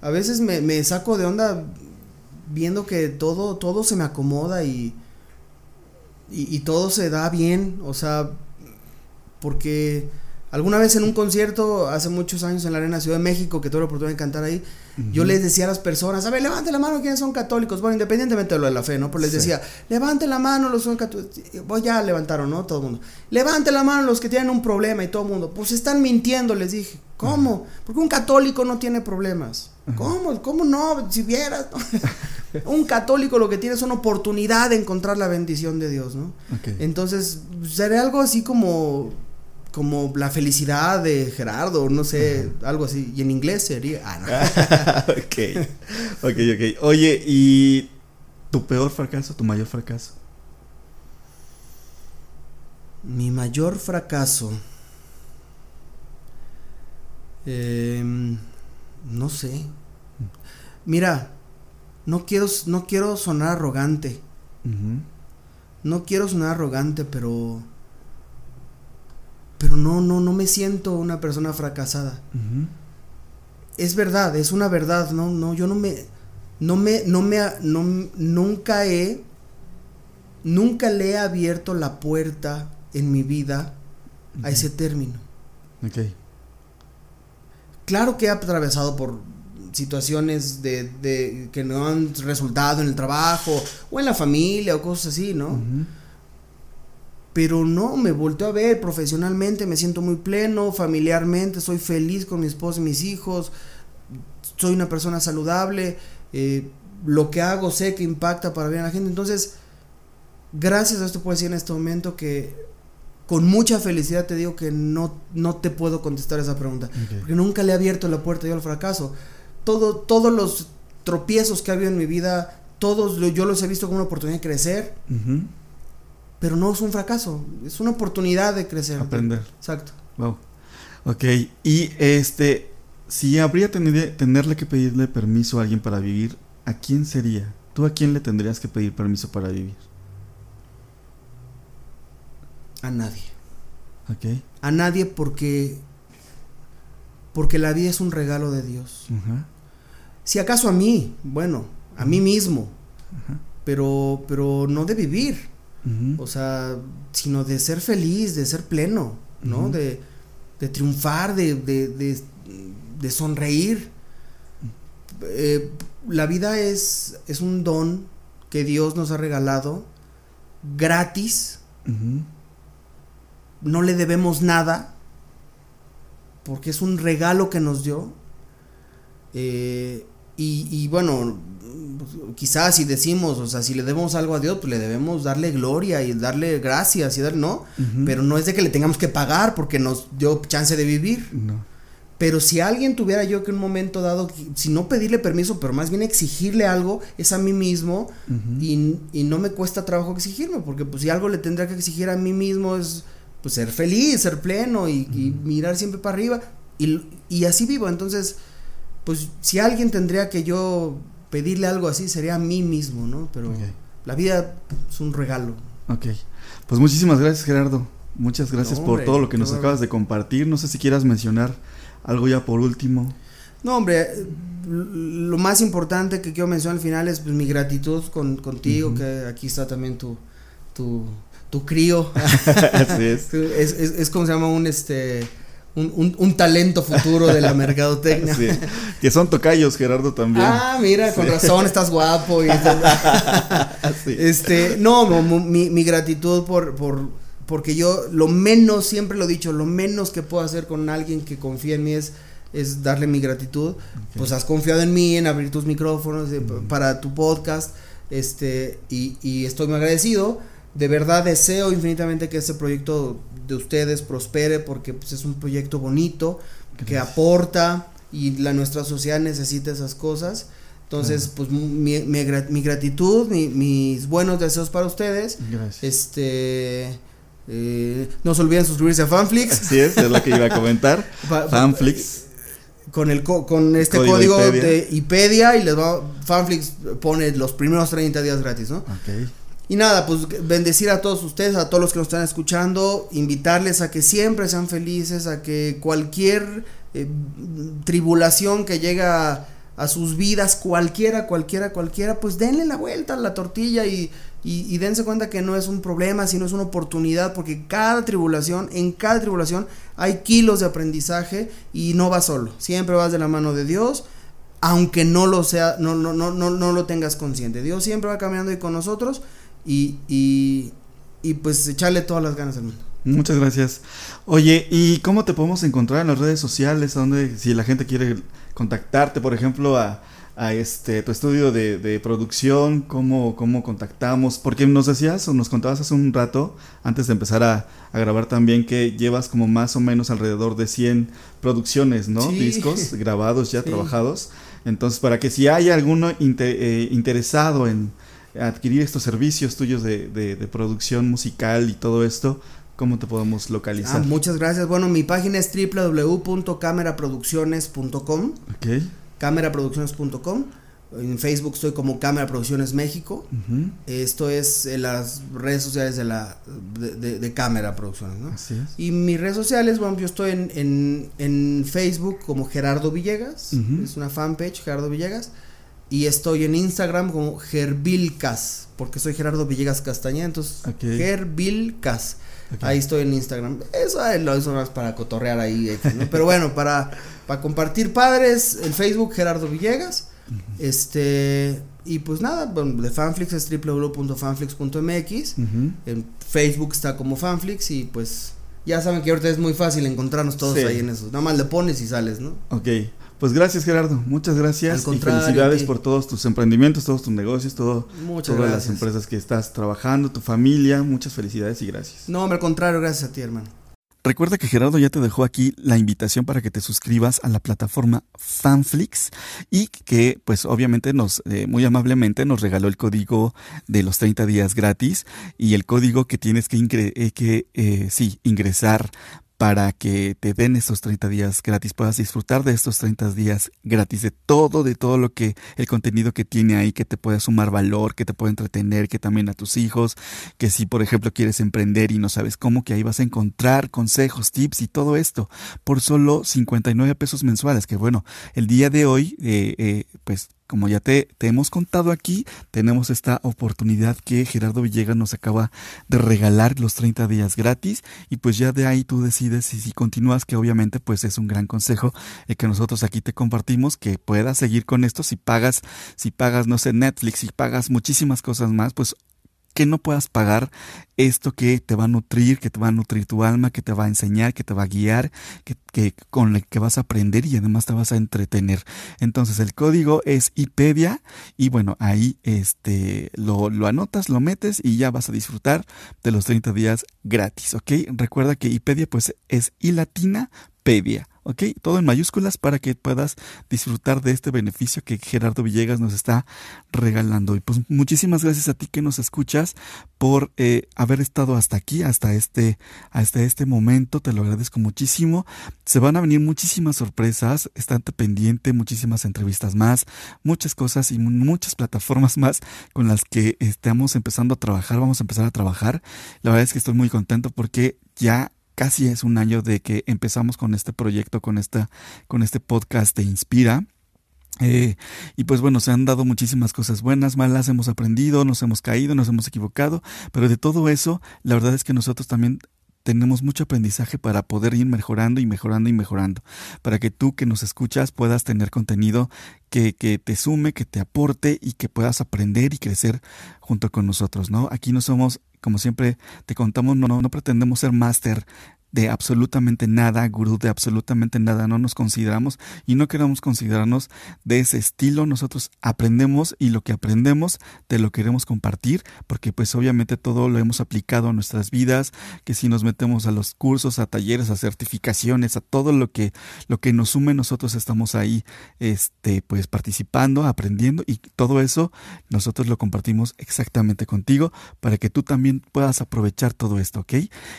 a veces me, me saco de onda viendo que todo todo se me acomoda y, y y todo se da bien, o sea, porque Alguna vez en un concierto, hace muchos años en la Arena Ciudad de México, que tuve la oportunidad de cantar ahí, yo les decía a las personas, a ver, levante la mano quienes son católicos. Bueno, independientemente de lo de la fe, ¿no? Pero les decía, levante la mano los que son católicos. Pues ya levantaron, ¿no? Todo el mundo. Levante la mano los que tienen un problema y todo el mundo. Pues están mintiendo, les dije. ¿Cómo? Porque un católico no tiene problemas. ¿Cómo? ¿Cómo no? Si vieras. un católico lo que tiene es una oportunidad de encontrar la bendición de Dios, ¿no? Entonces, sería algo así como como la felicidad de Gerardo, no sé, algo así. Y en inglés sería. Ah, no. ok. Ok, ok. Oye, ¿y tu peor fracaso, tu mayor fracaso? Mi mayor fracaso. Em, no sé. Mira, no quiero, no quiero sonar arrogante. No quiero sonar arrogante, pero pero no, no, no me siento una persona fracasada. Es verdad, es una verdad, no, no, yo no me, no me, no me, no, nunca he, nunca le he abierto la puerta en mi vida a ese término. Ok. Claro que he atravesado por situaciones de, de, que no han resultado en el trabajo o en la familia o cosas así, ¿no? pero no, me volteo a ver profesionalmente, me siento muy pleno, familiarmente, soy feliz con mi esposa y mis hijos, soy una persona saludable, eh, lo que hago sé que impacta para bien a la gente, entonces, gracias a esto puedo decir en este momento que con mucha felicidad te digo que no, no te puedo contestar esa pregunta, porque nunca le he abierto la puerta yo al fracaso. Todo, todos los tropiezos que ha habido en mi vida, todos yo los he visto como una oportunidad de crecer pero no es un fracaso, es una oportunidad de crecer. Aprender. Exacto. Wow. Ok, y este, si habría tener, tenerle que pedirle permiso a alguien para vivir, ¿a quién sería? ¿Tú a quién le tendrías que pedir permiso para vivir? A nadie. Ok. A nadie porque porque la vida es un regalo de Dios. Si acaso a mí, bueno, a mí mismo, pero pero no de vivir. O sea, sino de ser feliz, de ser pleno, ¿no? de, de, triunfar, de, de, de sonreír. Eh, la vida es, es un don que Dios nos ha regalado gratis. No le debemos nada porque es un regalo que nos dio. Eh, y, y, bueno, quizás si decimos, o sea, si le debemos algo a Dios, pues le debemos darle gloria y darle gracias y dar, no, pero no es de que le tengamos que pagar porque nos dio chance de vivir. No. Pero si alguien tuviera yo que un momento dado, si no pedirle permiso, pero más bien exigirle algo, es a mí mismo y, y, no me cuesta trabajo exigirme, porque pues si algo le tendría que exigir a mí mismo es pues ser feliz, ser pleno y, y mirar siempre para arriba y, y así vivo. Entonces, pues si alguien tendría que yo pedirle algo así sería a mí mismo, ¿no? Pero la vida es un regalo. Ok. Pues muchísimas gracias, Gerardo. Muchas gracias por todo lo que nos acabas de compartir. No sé si quieras mencionar algo ya por último. No, hombre, lo más importante que quiero mencionar al final es pues, mi gratitud con, contigo, que aquí está también tu, tu, tu crío. Así es. es. Es, es. como se llama un este un, un, talento futuro de la mercadotecnia. Que son tocayos, Gerardo también. Ah, mira, con razón, estás guapo. Y Este, no, mi, mi gratitud por, por, porque yo lo menos, siempre lo he dicho, lo menos que puedo hacer con alguien que confía en mí es es darle mi gratitud. Pues has confiado en mí, en abrir tus micrófonos para tu podcast, este, y, y estoy muy agradecido. De verdad deseo infinitamente que este proyecto de ustedes prospere porque pues, es un proyecto bonito, que aporta y la nuestra sociedad necesita esas cosas. Entonces, pues mi, mi, gratitud, mis buenos deseos para ustedes. Gracias. Este. Eh, no se olviden suscribirse a Fanflix. Así es, es lo que iba a comentar. Fanflix. Con, el con este código, de IPEDIA y les va. Fanflix pone los primeros 30 días gratis, ¿no? Y nada, pues bendecir a todos ustedes, a todos los que nos están escuchando, invitarles a que siempre sean felices, a que cualquier eh, tribulación que llega a, sus vidas, cualquiera, cualquiera, cualquiera, pues denle la vuelta a la tortilla y, y, dense cuenta que no es un problema, sino es una oportunidad, porque cada tribulación, en cada tribulación hay kilos de aprendizaje y no vas solo, siempre vas de la mano de Dios aunque no lo sea, no, no, no, no, no lo tengas consciente. Dios siempre va caminando ahí con nosotros y, y, y pues echarle todas las ganas al mundo. Muchas gracias. Oye, ¿y cómo te podemos encontrar en las redes sociales? donde si la gente quiere contactarte, por ejemplo, a, a este tu estudio de, de producción, ¿cómo, cómo contactamos? Porque nos decías o nos contabas hace un rato, antes de empezar a, a grabar también, que llevas como más o menos alrededor de 100 producciones, ¿no? Discos grabados ya, trabajados. Entonces, para que si hay alguno eh, interesado en adquirir estos servicios tuyos de, de, de producción musical y todo esto, ¿Cómo te podemos localizar? Ah, muchas gracias. Bueno, mi página es www.cameraproducciones.com. Ok. Cameraproducciones.com. En Facebook estoy como Cámara Producciones México. Esto es en las redes sociales de la de, de, Cámara Producciones, ¿no? Así es. Y mis redes sociales, bueno, yo estoy en, en, en Facebook como Gerardo Villegas. Es una fanpage, Gerardo Villegas. Y estoy en Instagram como Gervilcas, porque soy Gerardo Villegas Castañeda, entonces Gervilcas. Ahí estoy en Instagram. Eso lo hizo más para cotorrear ahí. Pero bueno, para, para compartir padres, el Facebook Gerardo Villegas. Este. Y pues nada, bueno, de Fanflix es www.fanflix.mx. En Facebook está como Fanflix y pues ya saben que ahorita es muy fácil encontrarnos todos ahí en eso. Nada más le pones y sales, ¿no? Ok. Pues gracias Gerardo, muchas gracias. Y felicidades por todos tus emprendimientos, todos tus negocios, todo, todas las empresas que estás trabajando, tu familia, muchas felicidades y gracias. No, al contrario, gracias a ti hermano. Recuerda que Gerardo ya te dejó aquí la invitación para que te suscribas a la plataforma Fanflix y que pues obviamente nos eh, muy amablemente nos regaló el código de los 30 días gratis y el código que tienes que, eh, que eh, sí, ingresar para que te den estos 30 días gratis, puedas disfrutar de estos 30 días gratis, de todo, de todo lo que, el contenido que tiene ahí, que te puede sumar valor, que te puede entretener, que también a tus hijos, que si por ejemplo quieres emprender y no sabes cómo, que ahí vas a encontrar consejos, tips y todo esto por solo 59 pesos mensuales, que bueno, el día de hoy, eh, eh, pues como ya te, te, hemos contado aquí, tenemos esta oportunidad que Gerardo Villegas nos acaba de regalar los 30 días gratis. Y pues ya de ahí tú decides si, si continúas, que obviamente pues es un gran consejo el que nosotros aquí te compartimos, que puedas seguir con esto. Si pagas, si pagas, no sé, Netflix, si pagas muchísimas cosas más, pues que no puedas pagar esto que te va a nutrir, que te va a nutrir tu alma, que te va a enseñar, que te va a guiar, que, que con el que vas a aprender y además te vas a entretener. Entonces el código es IPEDIA y bueno, ahí este, lo, lo anotas, lo metes y ya vas a disfrutar de los 30 días gratis, ¿ok? Recuerda que IPEDIA pues es I latina, pedia. ¿ok? Todo en mayúsculas para que puedas disfrutar de este beneficio que Gerardo Villegas nos está regalando. Y pues muchísimas gracias a ti que nos escuchas por eh, haber estado hasta aquí, hasta este, hasta este momento. Te lo agradezco muchísimo. Se van a venir muchísimas sorpresas. Estate pendiente, muchísimas entrevistas más, muchas cosas y muchas plataformas más con las que estamos empezando a trabajar. Vamos a empezar a trabajar. La verdad es que estoy muy contento porque ya casi es un año de que empezamos con este proyecto, con, esta, con este podcast de Inspira. Eh, y pues bueno, se han dado muchísimas cosas buenas, malas, hemos aprendido, nos hemos caído, nos hemos equivocado, pero de todo eso, la verdad es que nosotros también tenemos mucho aprendizaje para poder ir mejorando y mejorando y mejorando, para que tú que nos escuchas puedas tener contenido que, que, te sume, que te aporte y que puedas aprender y crecer junto con nosotros, ¿no? Aquí no somos como siempre te contamos, no, no pretendemos ser máster de absolutamente nada, gurú de absolutamente nada, no nos consideramos y no queremos considerarnos de ese estilo. Nosotros aprendemos y lo que aprendemos te lo queremos compartir porque pues obviamente todo lo hemos aplicado a nuestras vidas, que si nos metemos a los cursos, a talleres, a certificaciones, a todo lo que lo que nos sume, nosotros estamos ahí este pues participando, aprendiendo y todo eso nosotros lo compartimos exactamente contigo para que tú también puedas aprovechar todo esto, ¿ok?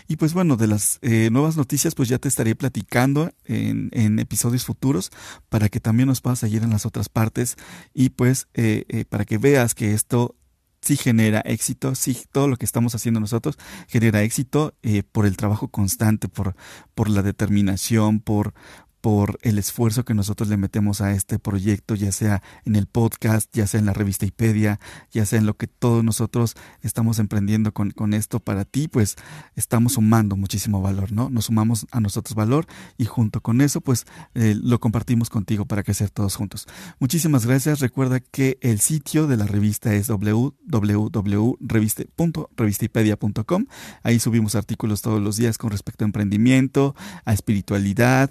Y pues bueno, de las eh, nuevas noticias, pues ya te estaré platicando en, en, episodios futuros para que también nos puedas seguir en las otras partes y pues eh, eh, para que veas que esto sí genera éxito, sí todo lo que estamos haciendo nosotros genera éxito por el trabajo constante, por, por la determinación, por, por el esfuerzo que nosotros le metemos a este proyecto, ya sea en el podcast, ya sea en la revista Ipedia, ya sea en lo que todos nosotros estamos emprendiendo con, con esto para ti, pues estamos sumando muchísimo valor, ¿no? Nos sumamos a nosotros valor y junto con eso, pues eh, lo compartimos contigo para crecer todos juntos. Muchísimas gracias. Recuerda que el sitio de la revista es www.revistipedia.com. Ahí subimos artículos todos los días con respecto a emprendimiento, a espiritualidad,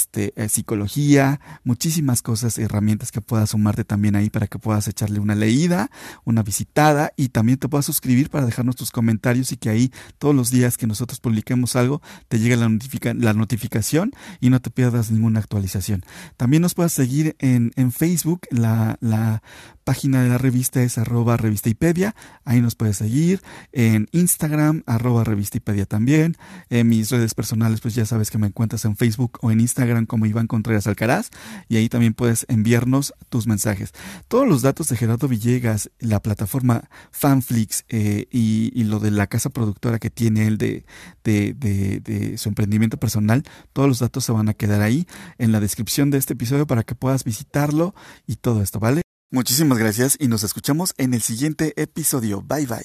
este, eh, psicología, muchísimas cosas, herramientas que puedas sumarte también ahí para que puedas echarle una leída, una visitada y también te puedas suscribir para dejarnos tus comentarios y que ahí todos los días que nosotros publiquemos algo te llegue la, la notificación y no te pierdas ninguna actualización. También nos puedes seguir en, en Facebook, la, la página de la revista es arroba revistaipedia, ahí nos puedes seguir, en Instagram arroba revistaipedia también, en mis redes personales pues ya sabes que me encuentras en Facebook o en Instagram como Iván Contreras Alcaraz y ahí también puedes enviarnos tus mensajes. Todos los datos de Gerardo Villegas, la plataforma Fanflix eh, y, lo de la casa productora que tiene él de, de, de su emprendimiento personal, todos los datos se van a quedar ahí en la descripción de este episodio para que puedas visitarlo y todo esto, ¿vale? Muchísimas gracias y nos escuchamos en el siguiente episodio. Bye bye.